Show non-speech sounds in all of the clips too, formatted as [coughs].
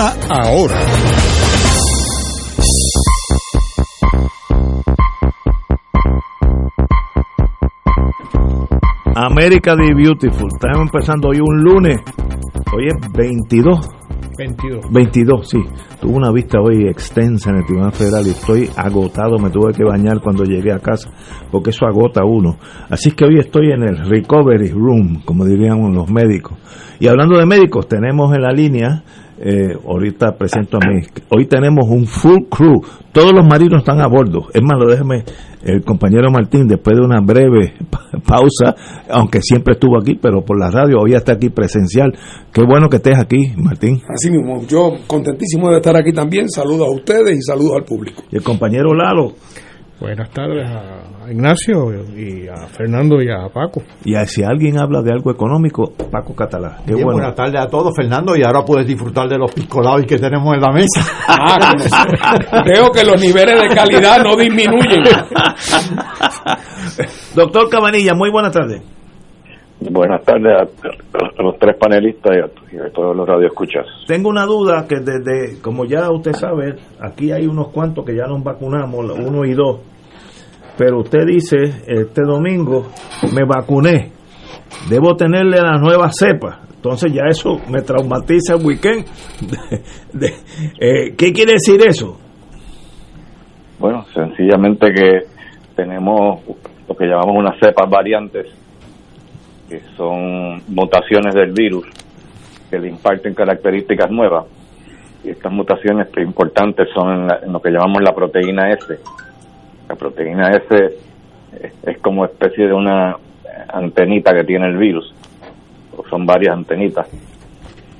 ahora. América the Beautiful. Estamos empezando hoy un lunes. Hoy es 22. 22. 22, sí. Tuve una vista hoy extensa en el Tribunal Federal y estoy agotado. Me tuve que bañar cuando llegué a casa porque eso agota a uno. Así que hoy estoy en el Recovery Room, como dirían los médicos. Y hablando de médicos, tenemos en la línea eh, ahorita presento a mí. Hoy tenemos un full crew. Todos los marinos están a bordo. Es más, lo déjeme el compañero Martín, después de una breve [laughs] pausa, aunque siempre estuvo aquí, pero por la radio, hoy está aquí presencial. Qué bueno que estés aquí, Martín. Así mismo, yo contentísimo de estar aquí también. Saludos a ustedes y saludos al público. Y el compañero Lalo. Buenas tardes a Ignacio y a Fernando y a Paco. Y si alguien habla de algo económico, Paco Catalá. Qué bueno. Buenas tardes a todos, Fernando, y ahora puedes disfrutar de los piscolados que tenemos en la mesa. Ah, veo que los niveles de calidad no disminuyen. [laughs] Doctor Cabanilla, muy buenas tardes. Buenas tardes a, los tres panelistas y a, todos los radioescuchas. Tengo una duda que desde, como ya usted sabe, aquí hay unos cuantos que ya nos vacunamos, uno y dos, pero usted dice, este domingo me vacuné, debo tenerle la nueva cepa. Entonces ya eso me traumatiza el weekend. [laughs] Eh, ¿Qué quiere decir eso? Bueno, sencillamente que tenemos lo que llamamos unas cepas variantes que son mutaciones del virus que le imparten características nuevas. Y estas mutaciones importantes son en, lo que llamamos la proteína S. La proteína S es, como especie de una antenita que tiene el virus. son varias antenitas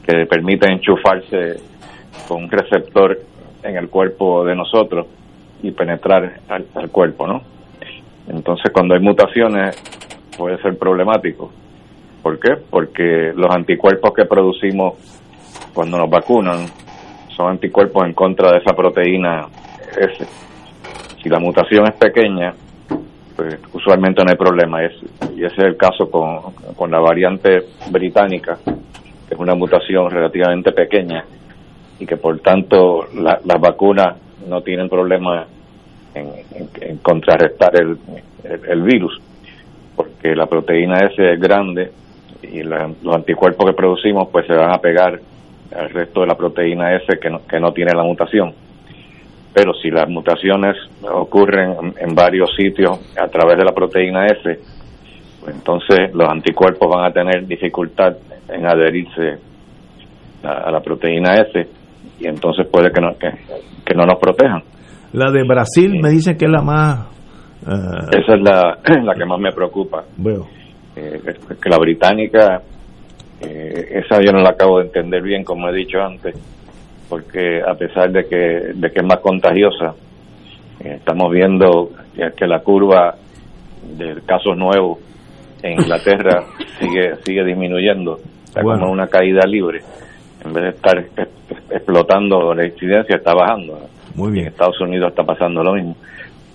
que le permiten enchufarse con un receptor en el cuerpo de nosotros y penetrar al cuerpo, ¿no? Entonces, cuando hay mutaciones, puede ser problemático. ¿Por qué? Porque los anticuerpos que producimos cuando nos vacunan son anticuerpos en contra de esa proteína S. Si la mutación es pequeña, pues usualmente no hay problema. Es, y ese es el caso con, con la variante británica, que es una mutación relativamente pequeña y que por tanto las vacunas no tienen problema en, contrarrestar el, el virus porque la proteína S es grande y los anticuerpos que producimos pues se van a pegar al resto de la proteína S que no, que no tiene la mutación. Pero si las mutaciones ocurren en, varios sitios a través de la proteína S, pues entonces los anticuerpos van a tener dificultad en adherirse a, la proteína S y entonces puede que no, que, no nos protejan. La de Brasil me dicen que es la más... Eh, Esa es la, [clears throat] la que más me preocupa. Eh, que la británica, eh, esa yo no la acabo de entender bien, como he dicho antes, porque a pesar de que, de que es más contagiosa, eh, estamos viendo que la curva de casos nuevos en Inglaterra [laughs] sigue sigue disminuyendo, está como una caída libre, en vez de estar explotando la incidencia, está bajando. Muy bien. En Estados Unidos está pasando lo mismo,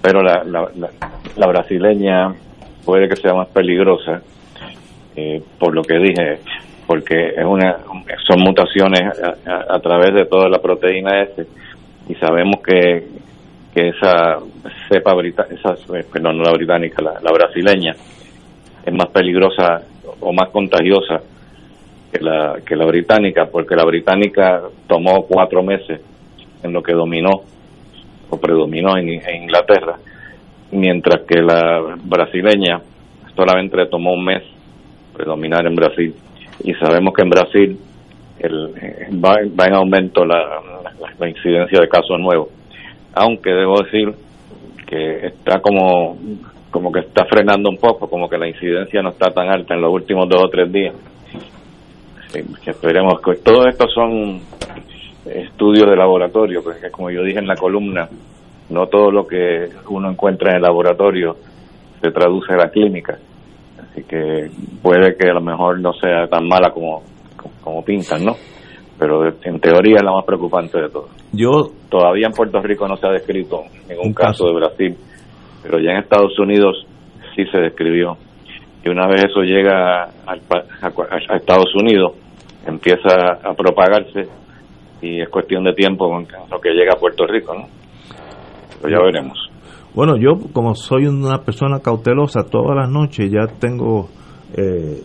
pero la, la, la brasileña puede que sea más peligrosa, eh, por lo que dije, porque es una son mutaciones a, través de toda la proteína S y sabemos que, que esa cepa esa eh, perdón no la británica la, brasileña es más peligrosa o más contagiosa que la que la británica porque la británica tomó cuatro meses en lo que dominó o predominó en Inglaterra mientras que la brasileña solamente tomó un mes predominar en Brasil. Y sabemos que en Brasil el, eh, va, en aumento la, incidencia de casos nuevos. Aunque debo decir que está como como que está frenando un poco, como que la incidencia no está tan alta en los últimos dos o tres días. Sí, que esperemos que todos estos son estudios de laboratorio, porque como yo dije en la columna, no todo lo que uno encuentra en el laboratorio se traduce a la clínica. Así que puede que a lo mejor no sea tan mala como, como pintan, ¿no? Pero en teoría es la más preocupante de todo. Yo Todavía en Puerto Rico no se ha descrito ningún caso de Brasil, pero ya en Estados Unidos sí se describió. Y una vez eso llega al a Estados Unidos, empieza a propagarse y es cuestión de tiempo con lo que llega a Puerto Rico, ¿no? Pero ya veremos. Bueno, yo como soy una persona cautelosa, todas las noches ya tengo eh,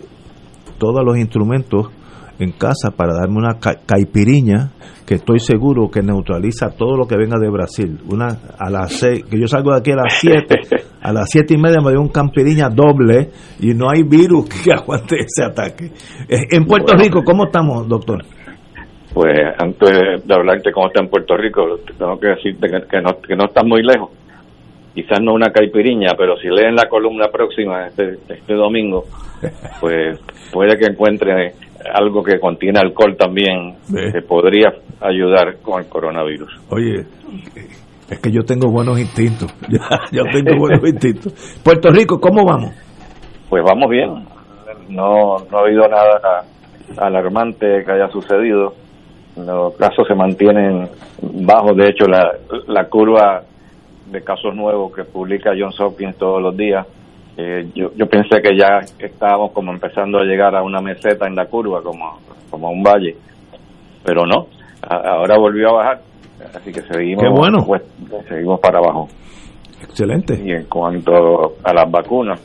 todos los instrumentos en casa para darme una ca- caipiriña que estoy seguro que neutraliza todo lo que venga de Brasil. Una a las seis, que yo salgo de aquí a las siete, [laughs] a las siete y media me dio un caipiriña doble y no hay virus que [laughs] aguante ese ataque. Eh, En Puerto. Rico, ¿cómo estamos, doctor? Pues antes de hablarte cómo está en Puerto Rico, te tengo que decirte que, que no, que no está muy lejos. Quizás no una caipiriña, pero si leen la columna próxima este, este domingo, [laughs] pues puede que encuentre algo que contiene alcohol también, que podría ayudar con el coronavirus. Oye, es que yo tengo buenos instintos. [laughs] yo tengo buenos instintos. Puerto Rico, ¿cómo vamos? Pues vamos bien. No, no ha habido nada alarmante que haya sucedido. Los casos se mantienen bajos. De hecho, la, la curva de casos nuevos que publica Johns Hopkins todos los días, eh, yo, yo pensé que ya estábamos como empezando a llegar a una meseta en la curva, como, como a un valle. Pero no, a- ahora volvió a bajar. Así que seguimos, Qué bueno. pues, seguimos para abajo. Excelente. Y en cuanto a las vacunas,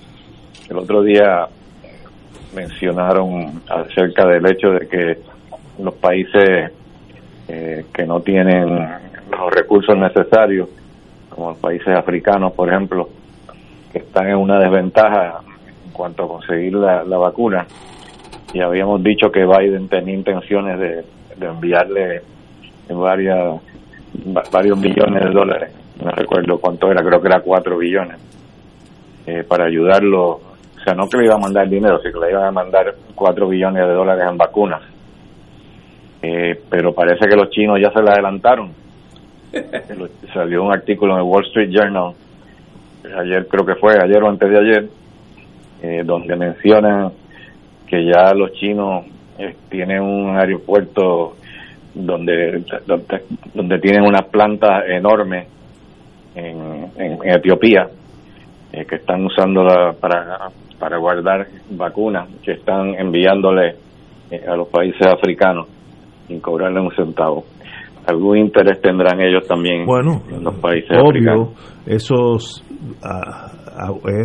el otro día mencionaron acerca del hecho de que los países eh, que no tienen los recursos necesarios, como los países africanos, por ejemplo, que están en una desventaja en cuanto a conseguir la, vacuna. Y habíamos dicho que Biden tenía intenciones de, de enviarle varias, va- varios millones de dólares, no recuerdo cuánto era, creo que era cuatro billones, eh, para ayudarlo. O sea, no que le iba a mandar dinero, sino que le iban a mandar cuatro billones de dólares en vacunas. Eh, pero parece que los chinos ya se le adelantaron. [laughs] Salió un artículo en el Wall Street Journal, ayer creo que fue, ayer o antes de ayer, eh, donde mencionan que ya los chinos eh, tienen un aeropuerto donde, donde, tienen una planta enorme en, en, Etiopía eh, que están usándola para, para guardar vacunas que están enviándole a los países africanos sin cobrarle un centavo. Algún interés tendrán ellos también Bueno, en los países africanos. obvio, eso es,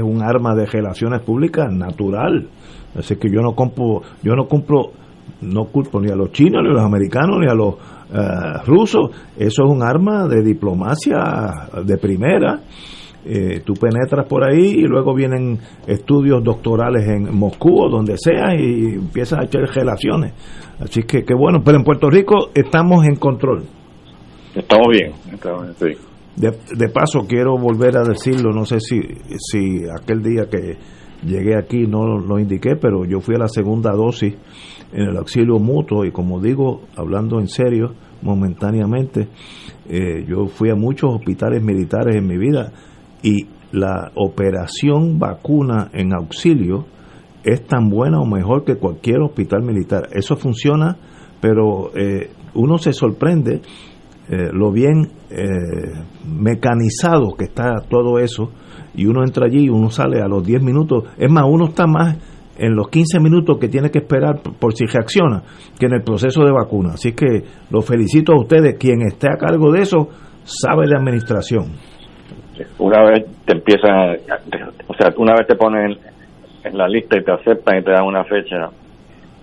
un arma de relaciones públicas natural. Así que yo no compro, yo no compro, no culpo ni a los chinos, ni a los americanos, ni a los eh, rusos. Eso es un arma de diplomacia de primera. Eh, tú penetras por ahí y luego vienen estudios doctorales en Moscú o donde sea y empiezas a echar relaciones. Así que, que bueno, pero en Puerto Rico estamos en control. Estamos bien, estamos- sí. De, de paso, quiero volver a decirlo, no sé si, si aquel día que llegué aquí no lo, lo indiqué, pero yo fui a la segunda dosis en el auxilio mutuo y como digo, hablando en serio, momentáneamente, eh, yo fui a muchos hospitales militares en mi vida y la operación vacuna en auxilio es tan buena o mejor que cualquier hospital militar. Eso funciona, pero eh, uno se sorprende eh, lo bien eh, mecanizado que está todo eso y uno entra allí y uno sale a los 10 minutos, es más, uno está más en los 15 minutos que tiene que esperar por, si reacciona que en el proceso de vacuna. Así que los felicito a ustedes, quien esté a cargo de eso sabe de administración. Una vez te empiezan, a- o sea, una vez te ponen en la lista y te aceptan y te dan una fecha,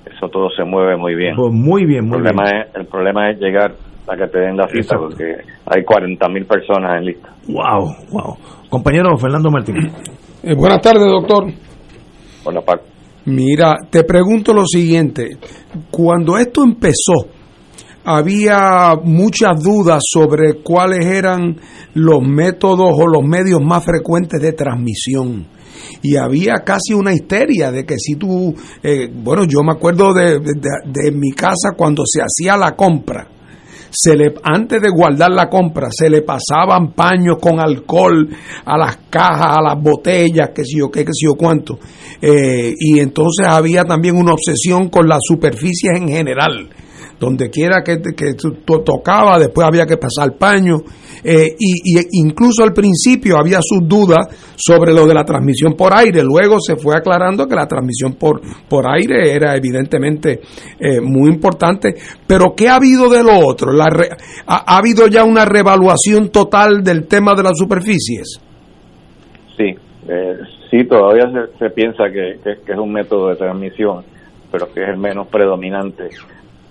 eso todo se mueve muy bien. Pues muy bien, El muy problema bien. es, el problema es llegar para que te den la cita, Exacto. porque hay 40 mil personas en lista. Wow, wow. Compañero Fernando Martín. Eh, buenas tardes, doctor. Por la parte. Mira, te pregunto lo siguiente. Cuando esto empezó, había muchas dudas sobre cuáles eran los métodos o los medios más frecuentes de transmisión. Y había casi una histeria de que si tú, eh, bueno, yo me acuerdo de, de- mi casa cuando se hacía la compra, se le antes de guardar la compra se le pasaban paños con alcohol a las cajas, a las botellas, que sé yo qué, que sé yo cuánto. Eh, y entonces había también una obsesión con las superficies en general. Donde quiera que, que tocaba, después había que pasar paño. Eh, y, incluso al principio había sus dudas sobre lo de la transmisión por aire. Luego se fue aclarando que la transmisión por, por aire era evidentemente eh, muy importante. Pero ¿qué ha habido de lo otro? La re- ha, ha habido ya una revaluación total del tema de las superficies? Sí, eh, sí, todavía se, se piensa que- que es un método de transmisión, pero que es el menos predominante.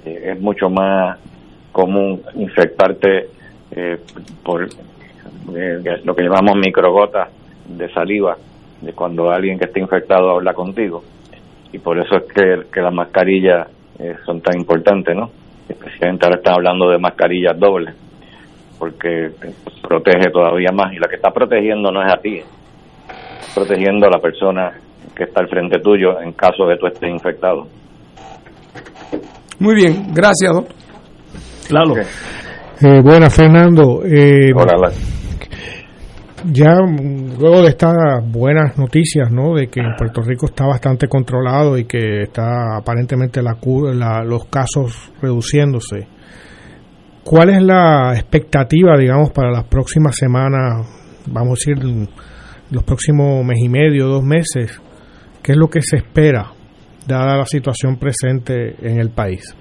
Eh, es mucho más común infectarte eh, por eh, lo que llamamos microgotas de saliva, de cuando alguien que está infectado habla contigo. Y por eso es que, que las mascarillas son tan importantes, ¿no? Especialmente ahora están hablando de mascarillas dobles, porque protege todavía más. Y la que está protegiendo no es a ti, protegiendo a la persona que está al frente tuyo en caso de tú estés infectado. Muy bien, gracias, doctor. Claro. Eh, buenas, Fernando. Eh, Ahora, la- ya mm, luego de estas buenas noticias, ¿no? De que en Puerto Rico está bastante controlado y que está aparentemente la, la- los casos reduciéndose. ¿Cuál es la expectativa, digamos, para las próximas semanas? Vamos a decir, los próximos mes y medio, dos meses. ¿Qué es lo que se espera, dada la situación presente en el país?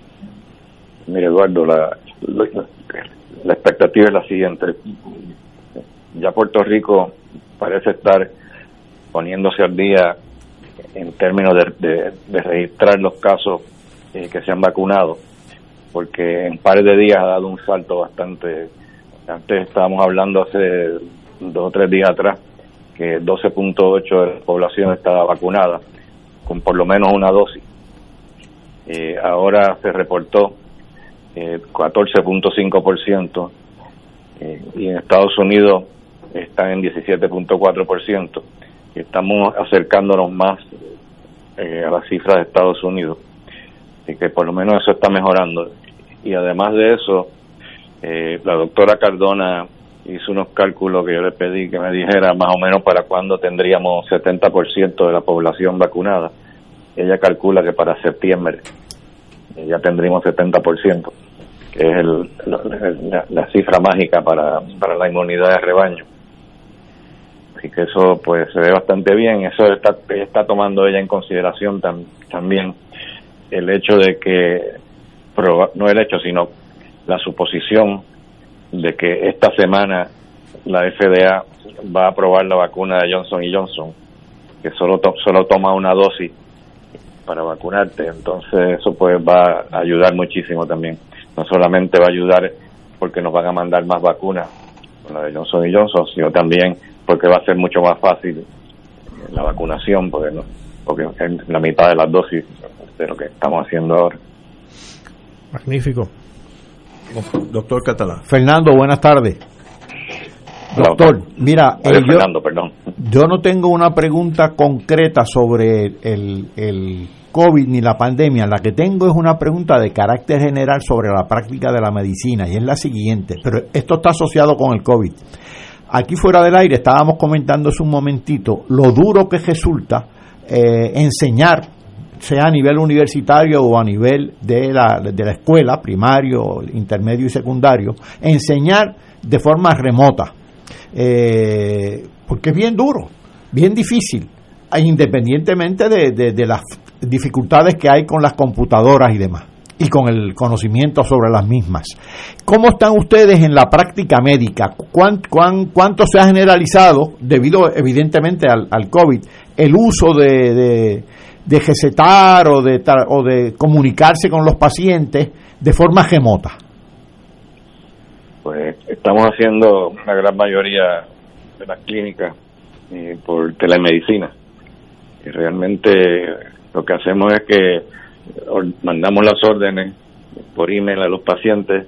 mire, Eduardo, la, la, expectativa es la siguiente. Ya Puerto Rico parece estar poniéndose al día en términos de, de- de registrar los casos eh, que se han vacunado, porque en par de días ha dado un salto bastante. Antes estábamos hablando hace dos o tres días atrás que 12.8 de la población estaba vacunada con por lo menos una dosis. Eh, ahora se reportó eh, 14.5% eh, y en Estados Unidos están en 17.4% y estamos acercándonos más eh, a las cifras de Estados Unidos y que por lo menos eso está mejorando y además de eso eh, la doctora Cardona hizo unos cálculos que yo le pedí que me dijera más o menos para cuándo tendríamos 70% de la población vacunada ella calcula que para septiembre eh, ya tendríamos 70%, que es el, la, la cifra mágica para, para la inmunidad de rebaño. Así que eso pues se ve bastante bien, eso está, está tomando ella en consideración tam- también el hecho de que, no el hecho, sino la suposición de que esta semana la FDA va a aprobar la vacuna de Johnson y Johnson, que solo, to- solo toma una dosis para vacunarte. Entonces eso pues va a ayudar muchísimo también. No solamente va a ayudar porque nos van a mandar más vacunas con la de Johnson y Johnson, sino también porque va a ser mucho más fácil la vacunación, porque no, porque es la mitad de las dosis de lo que estamos haciendo ahora. Magnífico. Doctor Catalán. Fernando, buenas tardes. Doctor, mira, eh, yo, Fernando, perdón. yo no tengo una pregunta concreta sobre el, el COVID ni la pandemia. La que tengo es una pregunta de carácter general sobre la práctica de la medicina y es la siguiente, pero esto está asociado con el COVID. Aquí fuera del aire estábamos comentando hace un momentito lo duro que resulta eh, enseñar, sea a nivel universitario o a nivel de la, de la escuela, primario, intermedio y secundario, enseñar de forma remota eh, porque es bien duro, bien difícil, e independientemente de, de- las dificultades que hay con las computadoras y demás, y con el conocimiento sobre las mismas. ¿Cómo están ustedes en la práctica médica? ¿Cuán- cuán- ¿Cuánto se ha generalizado, debido evidentemente al, al COVID, el uso de, de recetar o de, o de comunicarse con los pacientes de forma remota? pues estamos haciendo una gran mayoría de las clínicas eh, por telemedicina. Y realmente lo que hacemos es que mandamos las órdenes por email a los pacientes,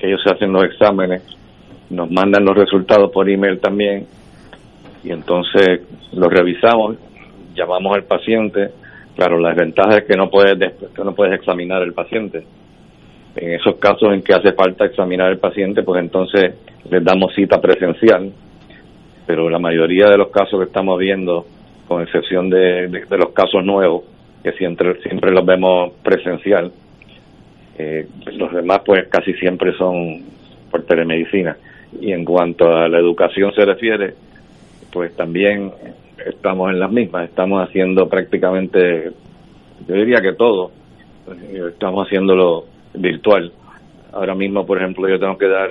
ellos se hacen los exámenes, nos mandan los resultados por email también y entonces los revisamos, llamamos al paciente. Claro, la ventaja es que no puedes, que no puedes examinar al paciente. En esos casos en que hace falta examinar al paciente, pues entonces les damos cita presencial. Pero la mayoría de los casos que estamos viendo, con excepción de, los casos nuevos, que siempre, siempre los vemos presencial, eh, los demás pues casi siempre son por telemedicina. Y en cuanto a la educación se refiere, pues también estamos en las mismas, estamos haciendo prácticamente, yo diría que todo, estamos haciéndolo virtual. Ahora mismo, por ejemplo, yo tengo que dar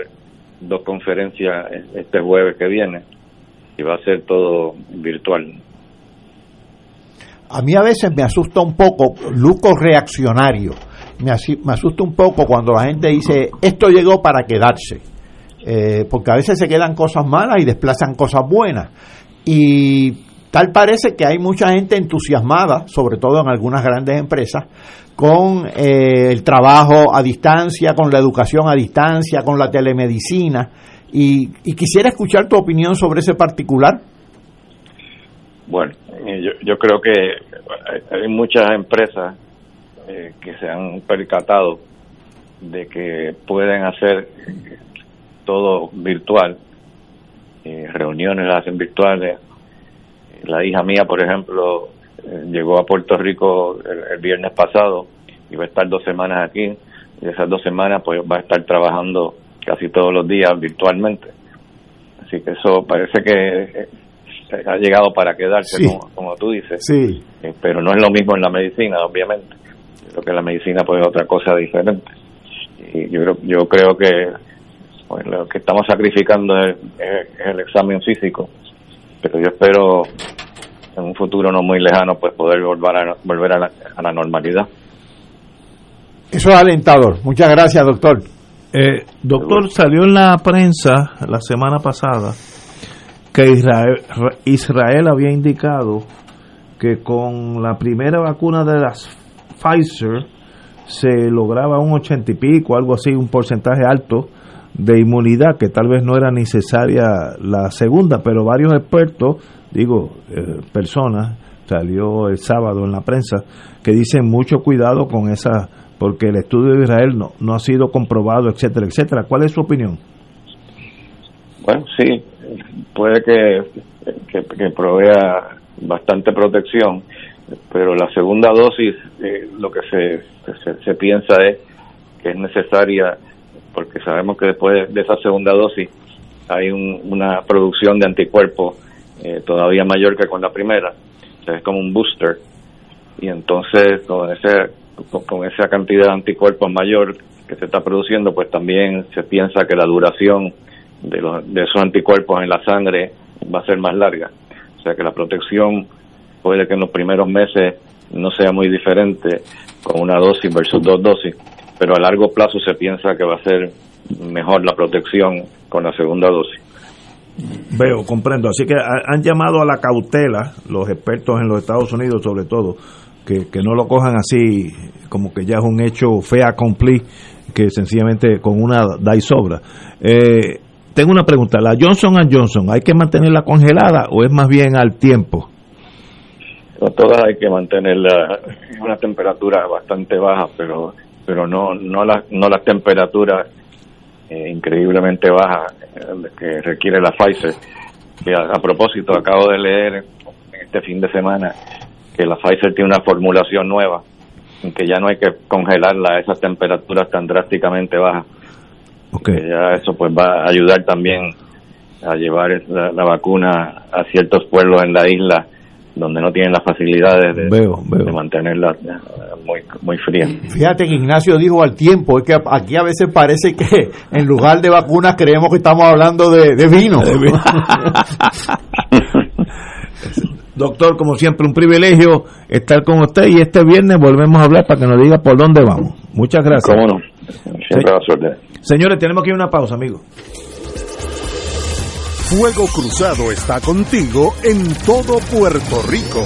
dos conferencias este jueves que viene y va a ser todo virtual. A mí a veces me asusta un poco, Luco reaccionario, me, asusta un poco cuando la gente dice, esto llegó para quedarse eh, porque a veces se quedan cosas malas y desplazan cosas buenas. Y tal parece que hay mucha gente entusiasmada, sobre todo en algunas grandes empresas, con eh, el trabajo a distancia, con la educación a distancia, con la telemedicina. Y, quisiera escuchar tu opinión sobre ese particular. Bueno, eh, yo, yo creo que hay muchas empresas que se han percatado de que pueden hacer todo virtual, eh, reuniones las hacen virtuales. La hija mía, por ejemplo, eh, llegó a Puerto Rico el, viernes pasado y va a estar dos semanas aquí y esas dos semanas pues va a estar trabajando casi todos los días virtualmente. Así que eso parece que eh, ha llegado para quedarse, como, tú dices. Sí. pero no es lo mismo en la medicina, obviamente. Creo que la medicina pues es otra cosa diferente. Y yo creo, yo creo que pues lo que estamos sacrificando es, el examen físico, pero yo espero en un futuro no muy lejano pues poder volver a, volver a la, normalidad. Eso es alentador. Muchas gracias, doctor. Eh, doctor, salió en la prensa la semana pasada que Israel, Israel había indicado que con la primera vacuna de las Pfizer se lograba un ochenta y pico, algo así, un porcentaje alto de inmunidad, que tal vez no era necesaria la segunda, pero varios expertos, digo, eh, personas, salió el sábado en la prensa, que dicen mucho cuidado con esa, porque el estudio de Israel no, no ha sido comprobado, etcétera, etcétera. ¿Cuál es su opinión? Bueno, sí, puede que, que, provea bastante protección, pero la segunda dosis, eh, lo que se, se piensa es que es necesaria porque sabemos que después de esa segunda dosis hay una producción de anticuerpos eh, todavía mayor que con la primera, es como un booster, y entonces con, ese, con, esa cantidad de anticuerpos mayor que se está produciendo, pues también se piensa que la duración de, los, de esos anticuerpos en la sangre va a ser más larga, o sea que la protección puede que en los primeros meses no sea muy diferente con una dosis versus dos dosis, pero a largo plazo se piensa que va a ser mejor la protección con la segunda dosis. Veo, comprendo. Así que han llamado a la cautela los expertos en los Estados Unidos, sobre todo, que, no lo cojan así como que ya es un hecho fea cumplir, que sencillamente con una da y sobra. Eh, tengo una pregunta, ¿la Johnson Johnson hay que mantenerla congelada o es más bien al tiempo? todas hay que mantenerla en una temperatura bastante baja, pero pero no no las no las temperaturas eh, increíblemente bajas eh, que requiere la Pfizer. Que a, propósito, acabo de leer este fin de semana que la Pfizer tiene una formulación nueva, en que ya no hay que congelarla a esas temperaturas tan drásticamente bajas. Okay. ya eso pues va a ayudar también a llevar la vacuna a ciertos pueblos en la isla donde no tienen las facilidades de, mantenerla muy, muy fría. Fíjate que Ignacio dijo al tiempo, es que aquí a veces parece que en lugar de vacunas creemos que estamos hablando de, vino. [laughs] Doctor, como siempre, un privilegio estar con usted y este viernes volvemos a hablar para que nos diga por dónde vamos. Muchas gracias. Cómo no, siempre la suerte. Señores, tenemos que ir a una pausa, amigos. Fuego Cruzado está contigo en todo Puerto Rico.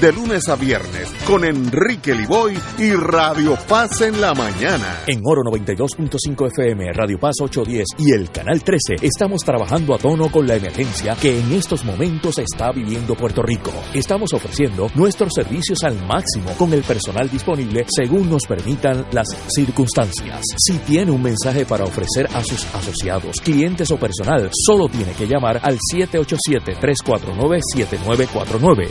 de lunes a viernes con Enrique Liboy y Radio Paz en la mañana. En Oro 92.5 FM, Radio Paz 810 y el Canal 13 estamos trabajando a tono con la emergencia que en estos momentos está viviendo Puerto Rico. Estamos ofreciendo nuestros servicios al máximo con el personal disponible según nos permitan las circunstancias. Si tiene un mensaje para ofrecer a sus asociados, clientes o personal, solo tiene que llamar al 787-349-7949.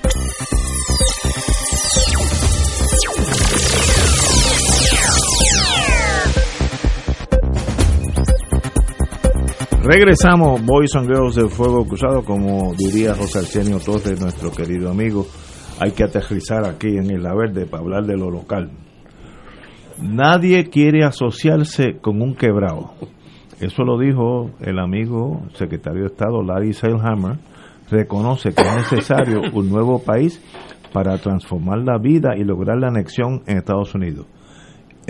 Regresamos, Boys and Girls del Fuego Cruzado, como diría José Arsenio Torres, nuestro querido amigo. Hay que aterrizar aquí en Isla Verde para hablar de lo local. Nadie quiere asociarse con un quebrado. Eso lo dijo el amigo secretario de Estado Larry Seilhammer. Reconoce que es necesario un nuevo país para transformar la vida y lograr la anexión en Estados Unidos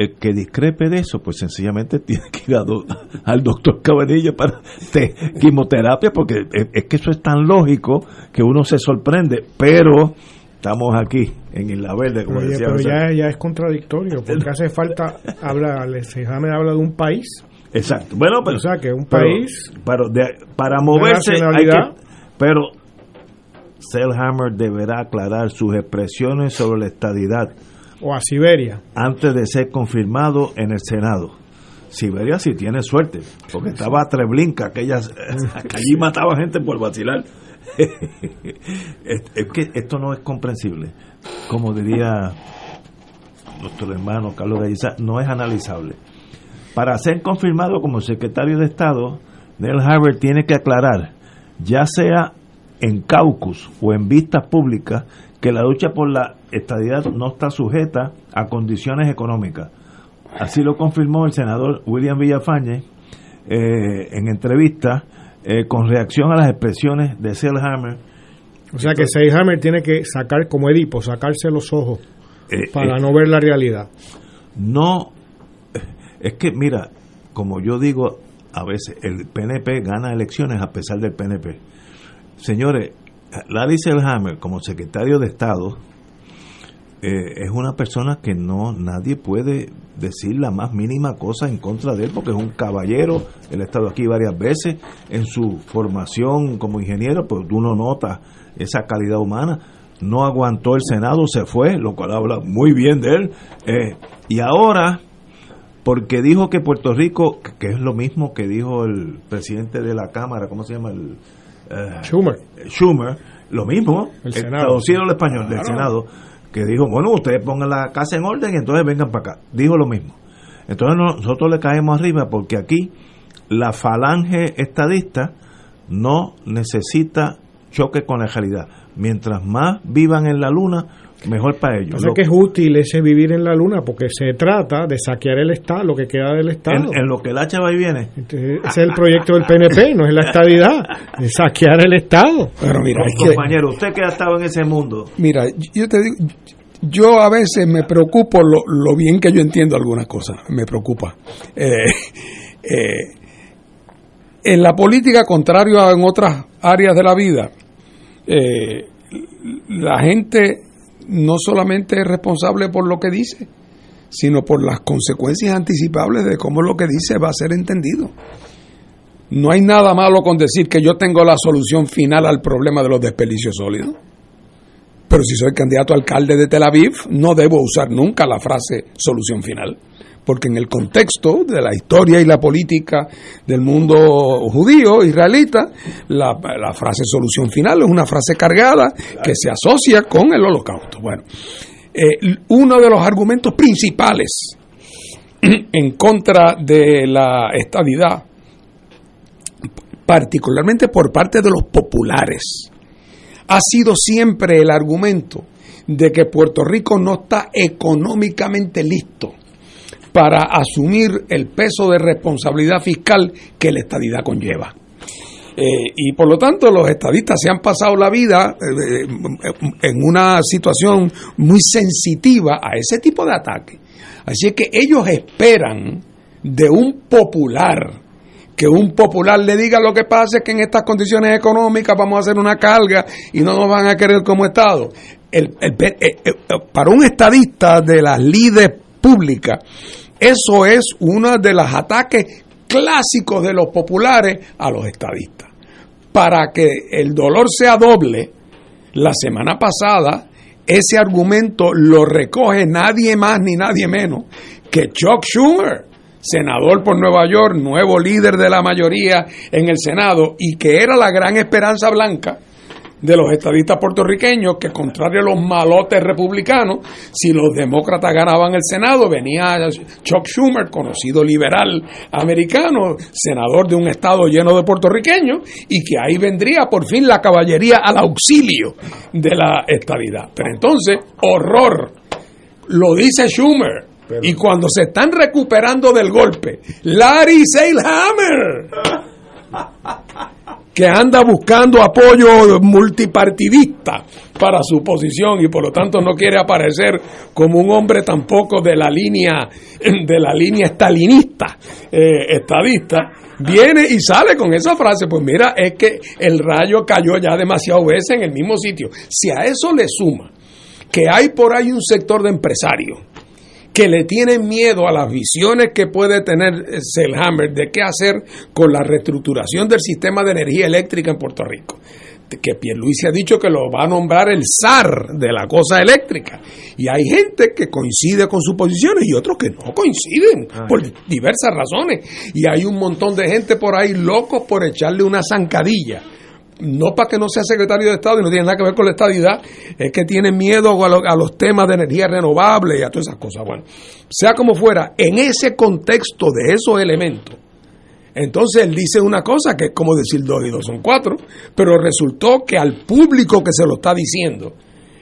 el que discrepe de eso, pues sencillamente [laughs] tiene que ir a do, al doctor Cabanilla para te, quimioterapia, porque es, es, que eso es tan lógico que uno se sorprende, pero estamos aquí en Isla Verde, como decía pero ya, ya es contradictorio, porque hace falta, habla, el examen habla de un país, Exacto. Bueno, pero, o sea, que un país, pero de- para moverse hay que, pero Selhammer deberá aclarar sus expresiones sobre la estadidad o a Siberia, antes de ser confirmado en el Senado. Siberia sí tiene suerte, porque estaba Treblinka, aquellas, [laughs] que allí mataba gente por vacilar. [laughs] es, es que esto no es comprensible. Como diría nuestro hermano Carlos Galliza, no es analizable. Para ser confirmado como secretario de Estado, Neil Harvard tiene que aclarar, ya sea en caucus o en vistas públicas, que la lucha por la estadidad no está sujeta a condiciones económicas. Así lo confirmó el senador William Villafañe eh, en entrevista eh, con reacción a las expresiones de Selhammer. o sea que Seyhammer tiene que sacar, como Edipo, sacarse los ojos eh, para no ver la realidad. no, es que mira, como yo digo a veces, el PNP gana elecciones a pesar del PNP. Señores, Larry Selhammer como secretario de Estado eh, es una persona que no nadie puede decir la más mínima cosa en contra de él porque es un caballero, él ha estado aquí varias veces en su formación como ingeniero, pues uno nota esa calidad humana. No aguantó el Senado, se fue, lo cual habla muy bien de él. Eh, y ahora, porque dijo que Puerto Rico, que es lo mismo que dijo el presidente de la Cámara, ¿cómo se llama? El, eh, Schumer. Schumer, lo mismo, El Senado. traducido al español del Senado, que dijo, bueno, ustedes pongan la casa en orden y entonces vengan para acá. Dijo lo mismo. Entonces no- nosotros le caemos arriba porque aquí la falange estadista no necesita choque con la realidad. Mientras más vivan en la luna, mejor para ellos. Lo que es útil ese vivir en la luna porque se trata de saquear el Estado, lo que queda del Estado. En, lo que el hacha va y viene. ese es el proyecto del PNP, no es la estabilidad, es saquear el Estado. Pero mira, compañero, usted que ha estado en ese mundo. Mira, yo te digo, yo a veces me preocupo lo, lo bien que yo entiendo algunas cosas, me preocupa. Eh, eh, en la política, contrario a en otras áreas de la vida, eh, la gente no solamente es responsable por lo que dice, sino por las consecuencias anticipables de cómo lo que dice va a ser entendido. No hay nada malo con decir que yo tengo la solución final al problema de los desperdicios sólidos. Pero si soy candidato a alcalde de Tel Aviv, no debo usar nunca la frase solución final porque en el contexto de la historia y la política del mundo judío, israelita, la, frase solución final es una frase cargada que se asocia con el holocausto. Bueno, eh, uno de los argumentos principales [clears throat] en contra de la estabilidad, particularmente por parte de los populares, ha sido siempre el argumento de que Puerto Rico no está económicamente listo para asumir el peso de responsabilidad fiscal que la estadidad conlleva. Eh, y por lo tanto los estadistas se han pasado la vida eh, en una situación muy sensitiva a ese tipo de ataque. Así es que ellos esperan de un popular que un popular le diga lo que pasa es que en estas condiciones económicas vamos a hacer una carga y no nos van a querer como Estado. El, eh, para un estadista de las líderes públicas, eso es uno de los ataques clásicos de los populares a los estadistas. Para que el dolor sea doble, la semana pasada ese argumento lo recoge nadie más ni nadie menos que Chuck Schumer, senador por Nueva York, nuevo líder de la mayoría en el Senado y que era la gran esperanza blanca de los estadistas puertorriqueños que, contrario a los malotes republicanos, si los demócratas ganaban el Senado, venía Chuck Schumer, conocido liberal americano, senador de un estado lleno de puertorriqueños, y que ahí vendría por fin la caballería al auxilio de la estadidad. Pero entonces, horror, lo dice Schumer. Y cuando se están recuperando del golpe, Larry Seilhammer que anda buscando apoyo multipartidista para su posición y por lo tanto no quiere aparecer como un hombre tampoco de la línea de la línea estalinista eh, estadista viene y sale con esa frase pues mira es que el rayo cayó ya demasiado veces en el mismo sitio si a eso le suma que hay por ahí un sector de empresarios que le tienen miedo a las visiones que puede tener Selhammer de qué hacer con la reestructuración del sistema de energía eléctrica en Puerto Rico que Pierluisi ha dicho que lo va a nombrar el zar de la cosa eléctrica. Y hay gente que coincide con sus posiciones y otros que no coinciden por diversas razones. Y hay un montón de gente por ahí locos por echarle una zancadilla no para que no sea secretario de Estado y no tiene nada que ver con la estadidad, es que tiene miedo a, los temas de energía renovable y a todas esas cosas. Bueno, sea como fuera, en ese contexto de esos elementos, entonces él dice una cosa que es como decir dos y dos son cuatro, pero resultó que al público que se lo está diciendo,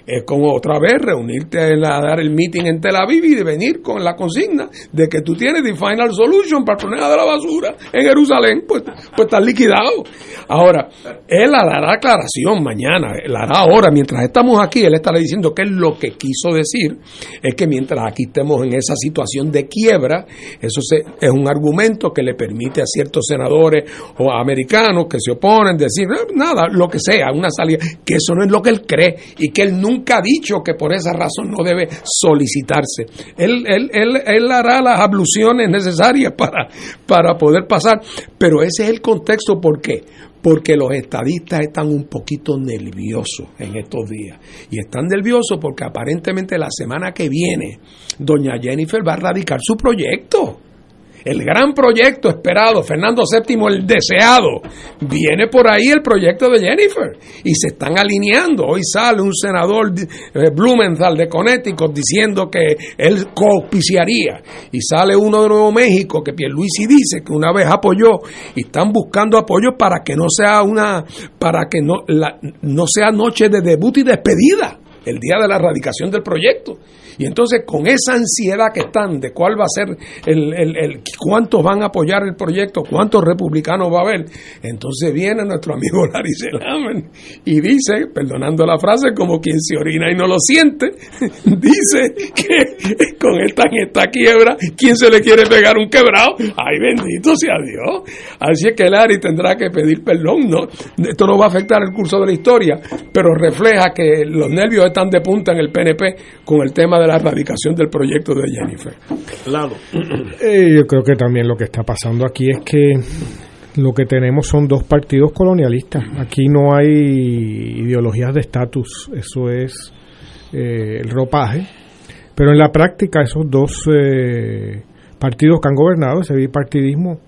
es como otra vez reunirte a dar el meeting en Tel Aviv y de venir con la consigna de que tú tienes the final solution para el problema de la basura en Jerusalén, pues, pues estás liquidado. Ahora, él hará aclaración mañana, la hará ahora, mientras estamos aquí, él estará diciendo que lo que quiso decir, es que mientras aquí estemos en esa situación de quiebra, eso es un argumento que le permite a ciertos senadores o americanos que se oponen decir, eh, nada, lo que sea, una salida, que eso no es lo que él cree y que él nunca ha dicho que por esa razón no debe solicitarse. Él, él, él, él hará las abluciones necesarias para, para poder pasar, pero ese es el contexto, ¿por qué? porque los estadistas están un poquito nerviosos en estos días. Y están nerviosos porque aparentemente la semana que viene doña Jennifer va a radicar su proyecto. El gran proyecto esperado, Fernando VII el deseado, viene por ahí el proyecto de Jennifer y se están alineando. Hoy sale un senador eh, Blumenthal de Connecticut diciendo que él copiciaría y sale uno de Nuevo México que Pierluisi dice que una vez apoyó y están buscando apoyo para que no sea una para que no no sea noche de debut y despedida el día de la erradicación del proyecto. Y entonces con esa ansiedad que están de cuál va a ser el, el, cuántos van a apoyar el proyecto, cuántos republicanos va a haber, entonces viene nuestro amigo Larry Selhammer y dice, perdonando la frase, como quien se orina y no lo siente, [laughs] dice que con esta, esta quiebra, ¿quién se le quiere pegar un quebrado? Ay, bendito sea Dios. Así es que Larry tendrá que pedir perdón. No, esto no va a afectar el curso de la historia, pero refleja que los nervios están de punta en el PNP con el tema de la erradicación del proyecto de Jennifer. Claro. Eh, yo creo que también lo que está pasando aquí es que lo que tenemos son dos partidos colonialistas. Aquí no hay ideologías de estatus, eso es eh, el ropaje. Pero en la práctica esos dos eh, partidos que han gobernado, ese bipartidismo,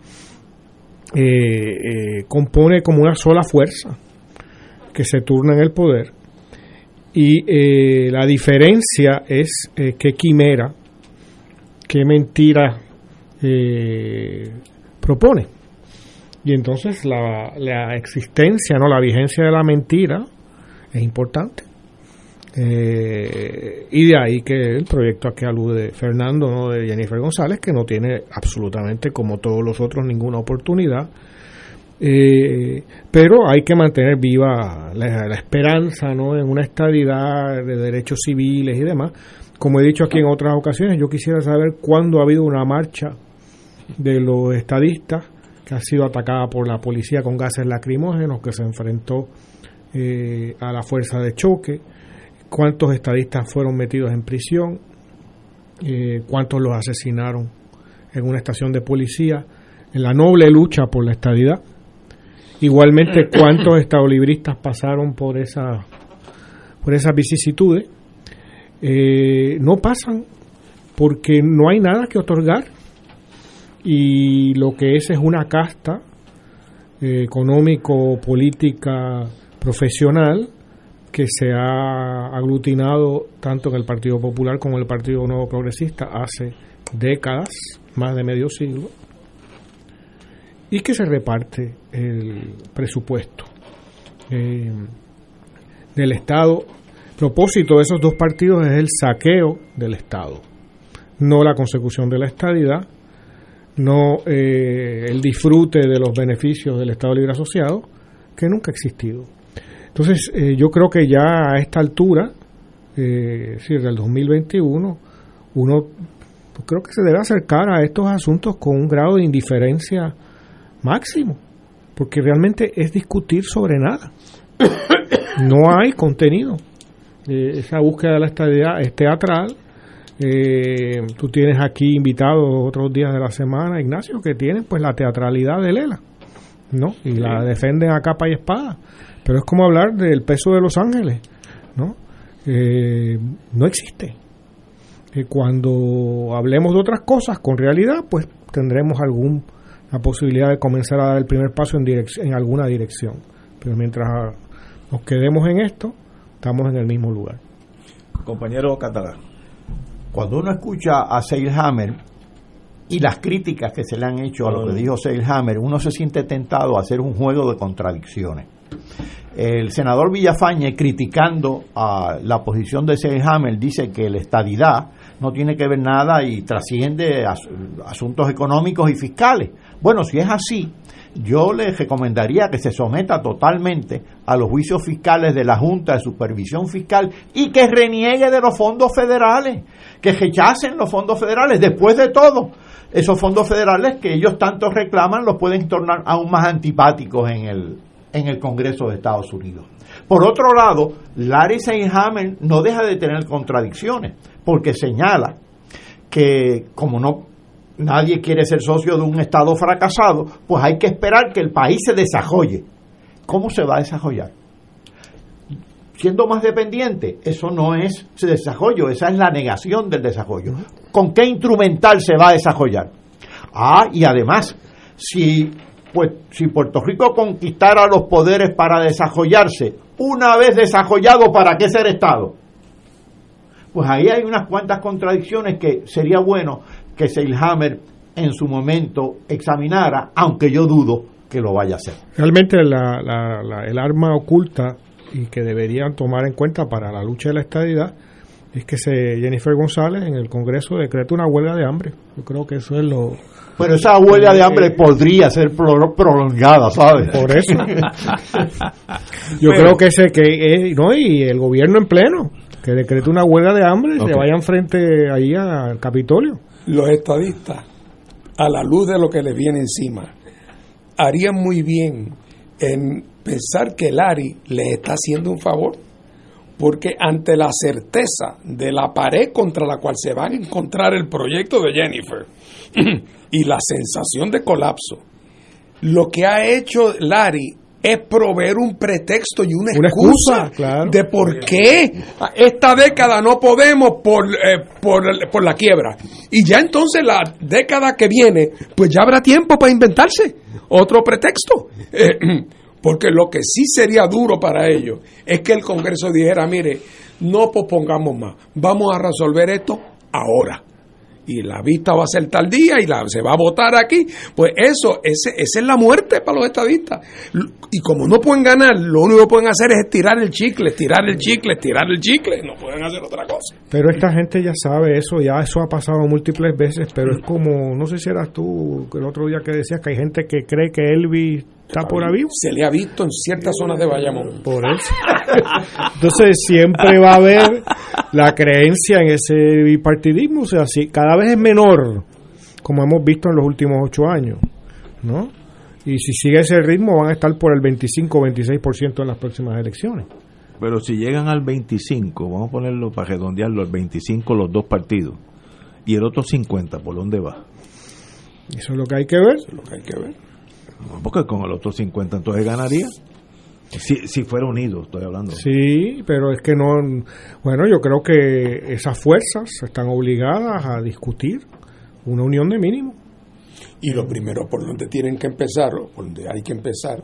compone como una sola fuerza que se turna en el poder y eh, la diferencia es eh, qué quimera, qué mentira eh, propone. Y entonces la, la, existencia, no la vigencia de la mentira es importante. y de ahí que el proyecto a que alude Fernando, ¿no? de Jennifer González, que no tiene absolutamente, como todos los otros, ninguna oportunidad eh, pero hay que mantener viva la, esperanza ¿no? en una estabilidad de derechos civiles y demás. Como he dicho aquí en otras ocasiones, yo quisiera saber cuándo ha habido una marcha de los estadistas que ha sido atacada por la policía con gases lacrimógenos, que se enfrentó eh, a la fuerza de choque, cuántos estadistas fueron metidos en prisión, eh, cuántos los asesinaron en una estación de policía, en la noble lucha por la estadidad Igualmente, cuántos estadolibristas pasaron por esa por esas vicisitudes, eh, no pasan porque no hay nada que otorgar. Y lo que es es una casta eh, económico, política, profesional que se ha aglutinado tanto en el Partido Popular como en el Partido Nuevo Progresista hace décadas, más de medio siglo, y que se reparte el presupuesto eh, del Estado. El propósito de esos dos partidos es el saqueo del Estado, no la consecución de la estadidad, no eh, el disfrute de los beneficios del Estado Libre Asociado, que nunca ha existido. Entonces, eh, yo creo que ya a esta altura, eh, es decir, del 2021, uno pues creo que se debe acercar a estos asuntos con un grado de indiferencia máximo, porque realmente es discutir sobre nada. [coughs] No hay contenido. Eh, esa búsqueda de la estabilidad es teatral. Eh, tú tienes aquí invitados otros días de la semana, Ignacio, que tienen pues la teatralidad de Lela, ¿no? Y la defienden a capa y espada. Pero es como hablar del peso de Los Ángeles, ¿no? Eh, no existe. cuando hablemos de otras cosas con realidad, pues tendremos algún la posibilidad de comenzar a dar el primer paso en, en alguna dirección. Pero mientras nos quedemos en esto, estamos en el mismo lugar. Compañero Catalán. Cuando uno escucha a Seilhammer y las críticas que se le han hecho a lo que dijo Seilhammer, uno se siente tentado a hacer un juego de contradicciones. El senador Villafañe, criticando a la posición de Seilhammer, dice que la estadidad no tiene que ver nada y trasciende asuntos económicos y fiscales. Bueno, si es así, yo le recomendaría que se someta totalmente a los juicios fiscales de la Junta de Supervisión Fiscal y que reniegue de los fondos federales, que rechacen los fondos federales. Después de todo, esos fondos federales que ellos tanto reclaman los pueden tornar aún más antipáticos en el, en el Congreso de Estados Unidos. Por otro lado, Larry Seinhammer no deja de tener contradicciones, porque señala que como no nadie quiere ser socio de un Estado fracasado, pues hay que esperar que el país se desarrolle. ¿Cómo se va a desarrollar? Siendo más dependiente, eso no es desarrollo, esa es la negación del desarrollo. ¿Con qué instrumental se va a desarrollar? Ah, y además, si, pues, si Puerto Rico conquistara los poderes para desarrollarse, una vez desarrollado, ¿para qué ser Estado? Pues ahí hay unas cuantas contradicciones que sería bueno que Seilhammer en su momento examinara, aunque yo dudo que lo vaya a hacer. Realmente la, la, la, el arma oculta y que deberían tomar en cuenta para la lucha de la estadidad es que se Jennifer González en el Congreso decreta una huelga de hambre. Yo creo que eso es lo... Bueno, esa huelga de hambre podría ser pro- prolongada, ¿sabes? Por eso. [laughs] Yo creo que ese que eh, no y el gobierno en pleno que decrete una huelga de hambre y se vayan frente ahí al Capitolio. Los estadistas, a la luz de lo que les viene encima, harían muy bien en pensar que Larry les está haciendo un favor, porque ante la certeza de la pared contra la cual se va a encontrar el proyecto de Jennifer [clears throat] y la sensación de colapso, lo que ha hecho Larry es proveer un pretexto y una, Una excusa, excusa, claro. de por qué esta década no podemos por, eh, por, por la quiebra. Y ya entonces la década que viene, pues ya habrá tiempo para inventarse otro pretexto. Eh, [clears throat] porque lo que sí sería duro para ellos es que el Congreso dijera, mire, no pospongamos más, vamos a resolver esto ahora y la vista va a ser tal día y la, se va a votar aquí, pues eso, ese, esa es la muerte para los estadistas. Y como no pueden ganar, lo único que pueden hacer es estirar el chicle, estirar el chicle, estirar el chicle, no pueden hacer otra cosa. Pero esta gente ya sabe eso, ya eso ha pasado múltiples veces, pero es como, no sé si eras tú el otro día que decías que hay gente que cree que Elvis está por ahí. Se le ha visto en ciertas zonas de Bayamón. Por eso. Entonces siempre va a haber la creencia en ese bipartidismo, o sea, si cada vez es menor, como hemos visto en los últimos ocho años, ¿no? Y si sigue ese ritmo van a estar por el 25 o 26% en las próximas elecciones. Pero si llegan al 25, vamos a ponerlo para redondearlo, el 25 los dos partidos, y el otro 50, ¿por dónde va? Eso es lo que hay que ver. Lo que hay que ver. Porque con el otro 50 entonces ganaría. Si, si fuera unido, estoy hablando. Sí, pero es que no. Bueno, yo creo que esas fuerzas están obligadas a discutir una unión de mínimo. Y lo primero por donde tienen que empezar, o por donde hay que empezar,